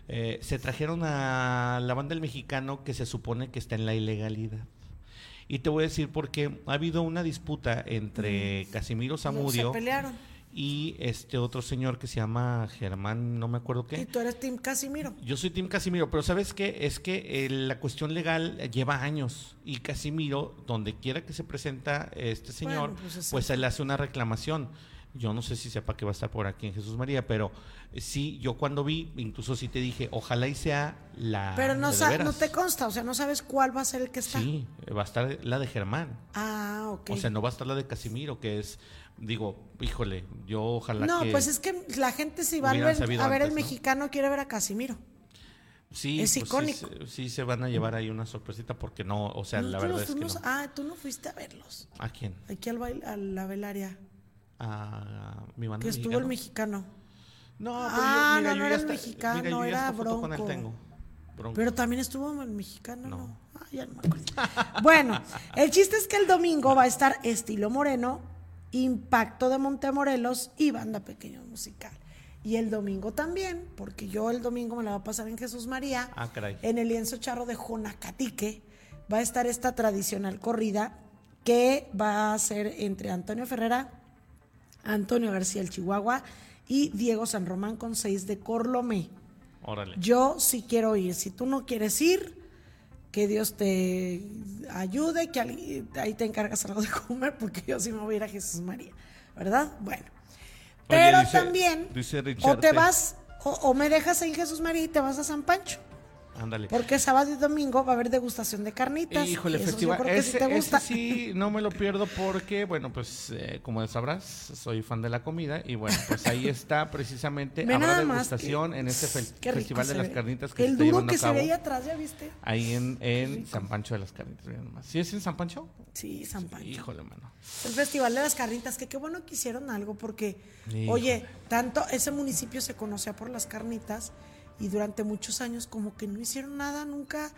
eh, se trajeron a la banda del mexicano que se supone que está en la ilegalidad. Y te voy a decir porque ha habido una disputa entre Casimiro Zamudio Se pelearon. y este otro señor que se llama Germán, no me acuerdo qué. Y tú eres Team Casimiro. Yo soy Tim Casimiro, pero ¿sabes qué? Es que eh, la cuestión legal eh, lleva años y Casimiro, donde quiera que se presenta este señor, Bueno, pues, pues, exacto. él hace una reclamación. Yo no sé si sepa que va a estar por aquí en Jesús María, pero eh, sí, yo cuando vi, incluso sí te dije, ojalá y sea la Pero no, de no te consta, o sea, no sabes cuál va a ser el que está. Sí, eh, va a estar la de Germán. Ah, ok. O sea, no va a estar la de Casimiro, que es, digo, híjole, yo ojalá no, que... pues es que la gente si va a ver, a ver el mexicano quiere ver a Casimiro. sí, es pues icónico. Sí, se van a llevar ahí una sorpresita porque no, o sea, la verdad es que no. Ah, tú no fuiste a verlos. ¿A quién? Aquí al baile, a la velaria. A mi banda Que estuvo el mexicano. No, pero Ah, yo, mira, no, yo no era el mexicano, mira, yo ya era con él Bronco. tengo. Bronco. Pero también estuvo el mexicano, ¿no? No. Ah, ya no me acuerdo. bueno, el chiste es que el domingo va a estar Estilo Moreno, Impacto de Montemorelos y Banda Pequeño Musical. Y el domingo también, porque yo el domingo me la voy a pasar en Jesús María, Ah, caray. en el lienzo charro de Jonacatique, va a estar esta tradicional corrida que va a ser entre Antonio Ferrera, Antonio García el Chihuahua y Diego San Román con seis de Corlomé. Órale. Yo sí quiero ir. Si tú no quieres ir, que Dios te ayude, que ahí te encargas algo de comer, porque yo sí me voy a ir a Jesús María, ¿verdad? Bueno. Oye, Pero dice- también, dice o te vas, o, o me dejas en Jesús María y te vas a San Pancho. Ándale. Porque sábado y domingo va a haber degustación de carnitas. Híjole, creo que sí Ese, ese sí no me lo pierdo porque, bueno, pues eh, como sabrás, soy fan de la comida y bueno, pues ahí está precisamente. Ve Habrá degustación que- en este fe- festival de se las ve. carnitas que se El está duro llevando que a se cabo. veía atrás, ¿ya viste? Ahí en, en San Pancho de las Carnitas. ¿Sí es en San Pancho? Sí, San Pancho. Híjole, mano. El Festival de las Carnitas, que qué bueno que hicieron algo, porque, Híjole. oye, tanto ese municipio se conocía por las carnitas y durante muchos años como que no hicieron nada, nunca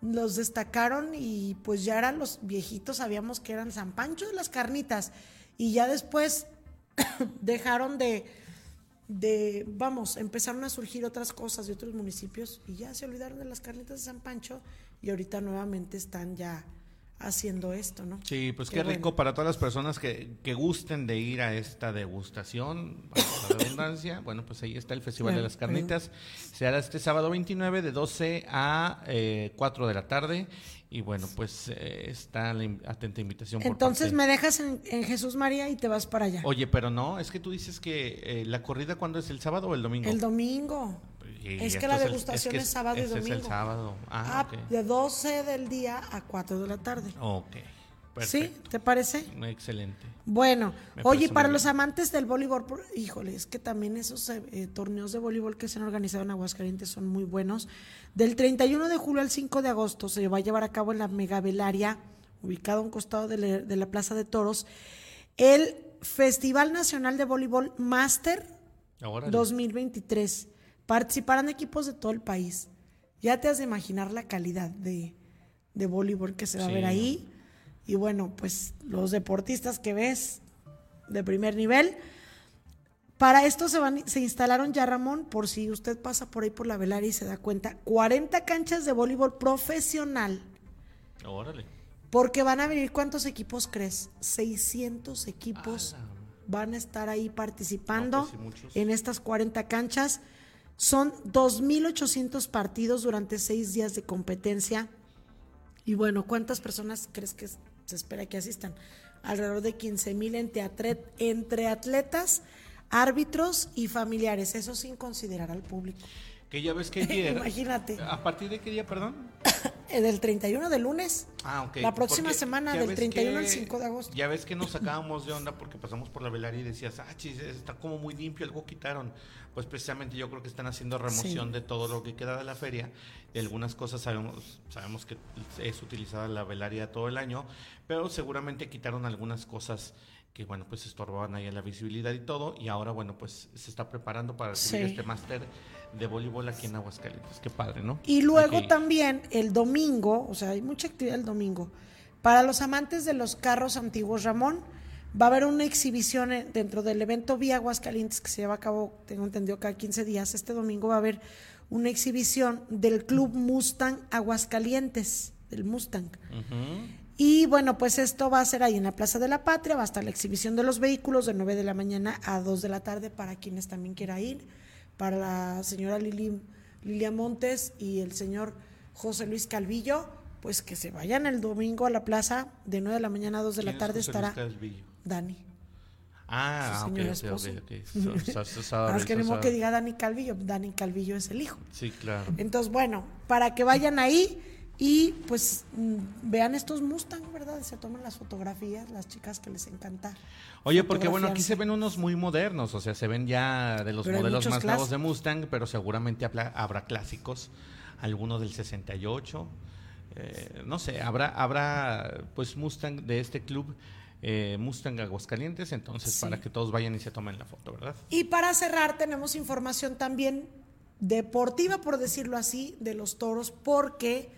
los destacaron y pues ya eran los viejitos, sabíamos que eran San Pancho de las Carnitas. Y ya después dejaron de, de, vamos, empezaron a surgir otras cosas de otros municipios y ya se olvidaron de las carnitas de San Pancho y ahorita nuevamente están ya haciendo esto, ¿no? Sí, pues Qué qué, rico bueno. para todas las personas que, que gusten de ir a esta degustación, para la redundancia. Bueno, pues ahí está el Festival de las Carnitas. Se hará este sábado 29 de 12 a eh, 4 de la tarde. Y bueno, pues eh, está la in- atenta invitación por Entonces parte- me dejas en, en Jesús María y te vas para allá. Oye, pero no, es que tú dices que eh, la corrida cuándo es el sábado o el domingo. El domingo. Y es que la degustación es, sábado y domingo. Es el sábado. Ah, Ah, de 12 del día a 4 de la tarde. Ok, ¿Sí? ¿Te parece? Excelente. Bueno, Me oye, para los amantes del voleibol, híjole, es que también esos eh, eh, torneos de voleibol que se han organizado en Aguascalientes son muy buenos. Del 31 de julio al 5 de agosto se va a llevar a cabo en la Megavelaria, ubicado a un costado de la, de la Plaza de Toros, el Festival Nacional de Voleibol Master Órale. 2023. Participarán equipos de todo el país. Ya te has de imaginar la calidad de, de voleibol que se va a ver ahí. Y bueno, pues los deportistas que ves de primer nivel. Para esto se, van, se instalaron ya, Ramón, por si usted pasa por ahí por la velaria y se da cuenta, 40 canchas de voleibol profesional. Órale. Porque van a venir, ¿cuántos equipos crees? 600 equipos van a estar ahí participando No, pues en estas 40 canchas. Son 2.800 partidos durante seis días de competencia. Y bueno, ¿cuántas personas crees que se espera que asistan? Alrededor de 15.000 entre, atlet- entre atletas, árbitros y familiares. Eso sin considerar al público. Que ya ves que ayer. Imagínate. ¿A partir de qué día, perdón? eh, del 31 de lunes. Ah, ok. La próxima Porque semana, del ves 31 al que- 5 de agosto. Ya ves que nos sacábamos de onda porque pasamos por la velaria y decías, ah, chis, está como muy limpio, algo quitaron. Pues precisamente yo creo que están haciendo remoción Sí. de todo lo que queda de la feria. Y algunas cosas sabemos, sabemos que es utilizada la velaria todo el año, pero seguramente quitaron algunas cosas que, bueno, pues estorbaban ahí la visibilidad y todo. Y ahora, bueno, pues se está preparando para recibir Sí. este máster de voleibol aquí en Aguascalientes. Qué padre, ¿no? Y luego también el domingo, o sea, hay mucha actividad el domingo. Para los amantes de los carros antiguos, Ramón, va a haber una exhibición eh, dentro del evento Vía Aguascalientes que se lleva a cabo, tengo entendido, cada 15 días. Este domingo va a haber una exhibición del Club Mustang Aguascalientes, del Mustang. Y bueno, pues esto va a ser ahí en la Plaza de la Patria, va a estar la exhibición de los vehículos de 9 de la mañana a 2 de la tarde para quienes también quieran ir, para la señora Lili, Lilia Montes y el señor José Luis Calvillo, pues que se vayan el domingo a la plaza de 9 de la mañana a 2 de la ¿Quién es tarde José estará Luis Calvillo? Dani. Ah, ok, ok, esposo. ok, ok. So- so- so- sorry, Nada más que ni modo que diga Dani Calvillo, Dani Calvillo es el hijo. Sí, claro. Entonces, bueno, para que vayan ahí y pues mm, vean estos Mustang, ¿verdad? Se toman las fotografías, las chicas que les encanta. Oye, porque bueno, aquí se ven unos muy modernos, o sea, se ven ya de los Pero modelos más nuevos de. Mustang, pero seguramente habrá clásicos, algunos del 68, eh, no sé, habrá, habrá pues Mustang de este club, eh, Mustang Aguascalientes, entonces Sí. para que todos vayan y se tomen la foto, ¿verdad? Y para cerrar, tenemos información también deportiva, por decirlo así, de los toros, porque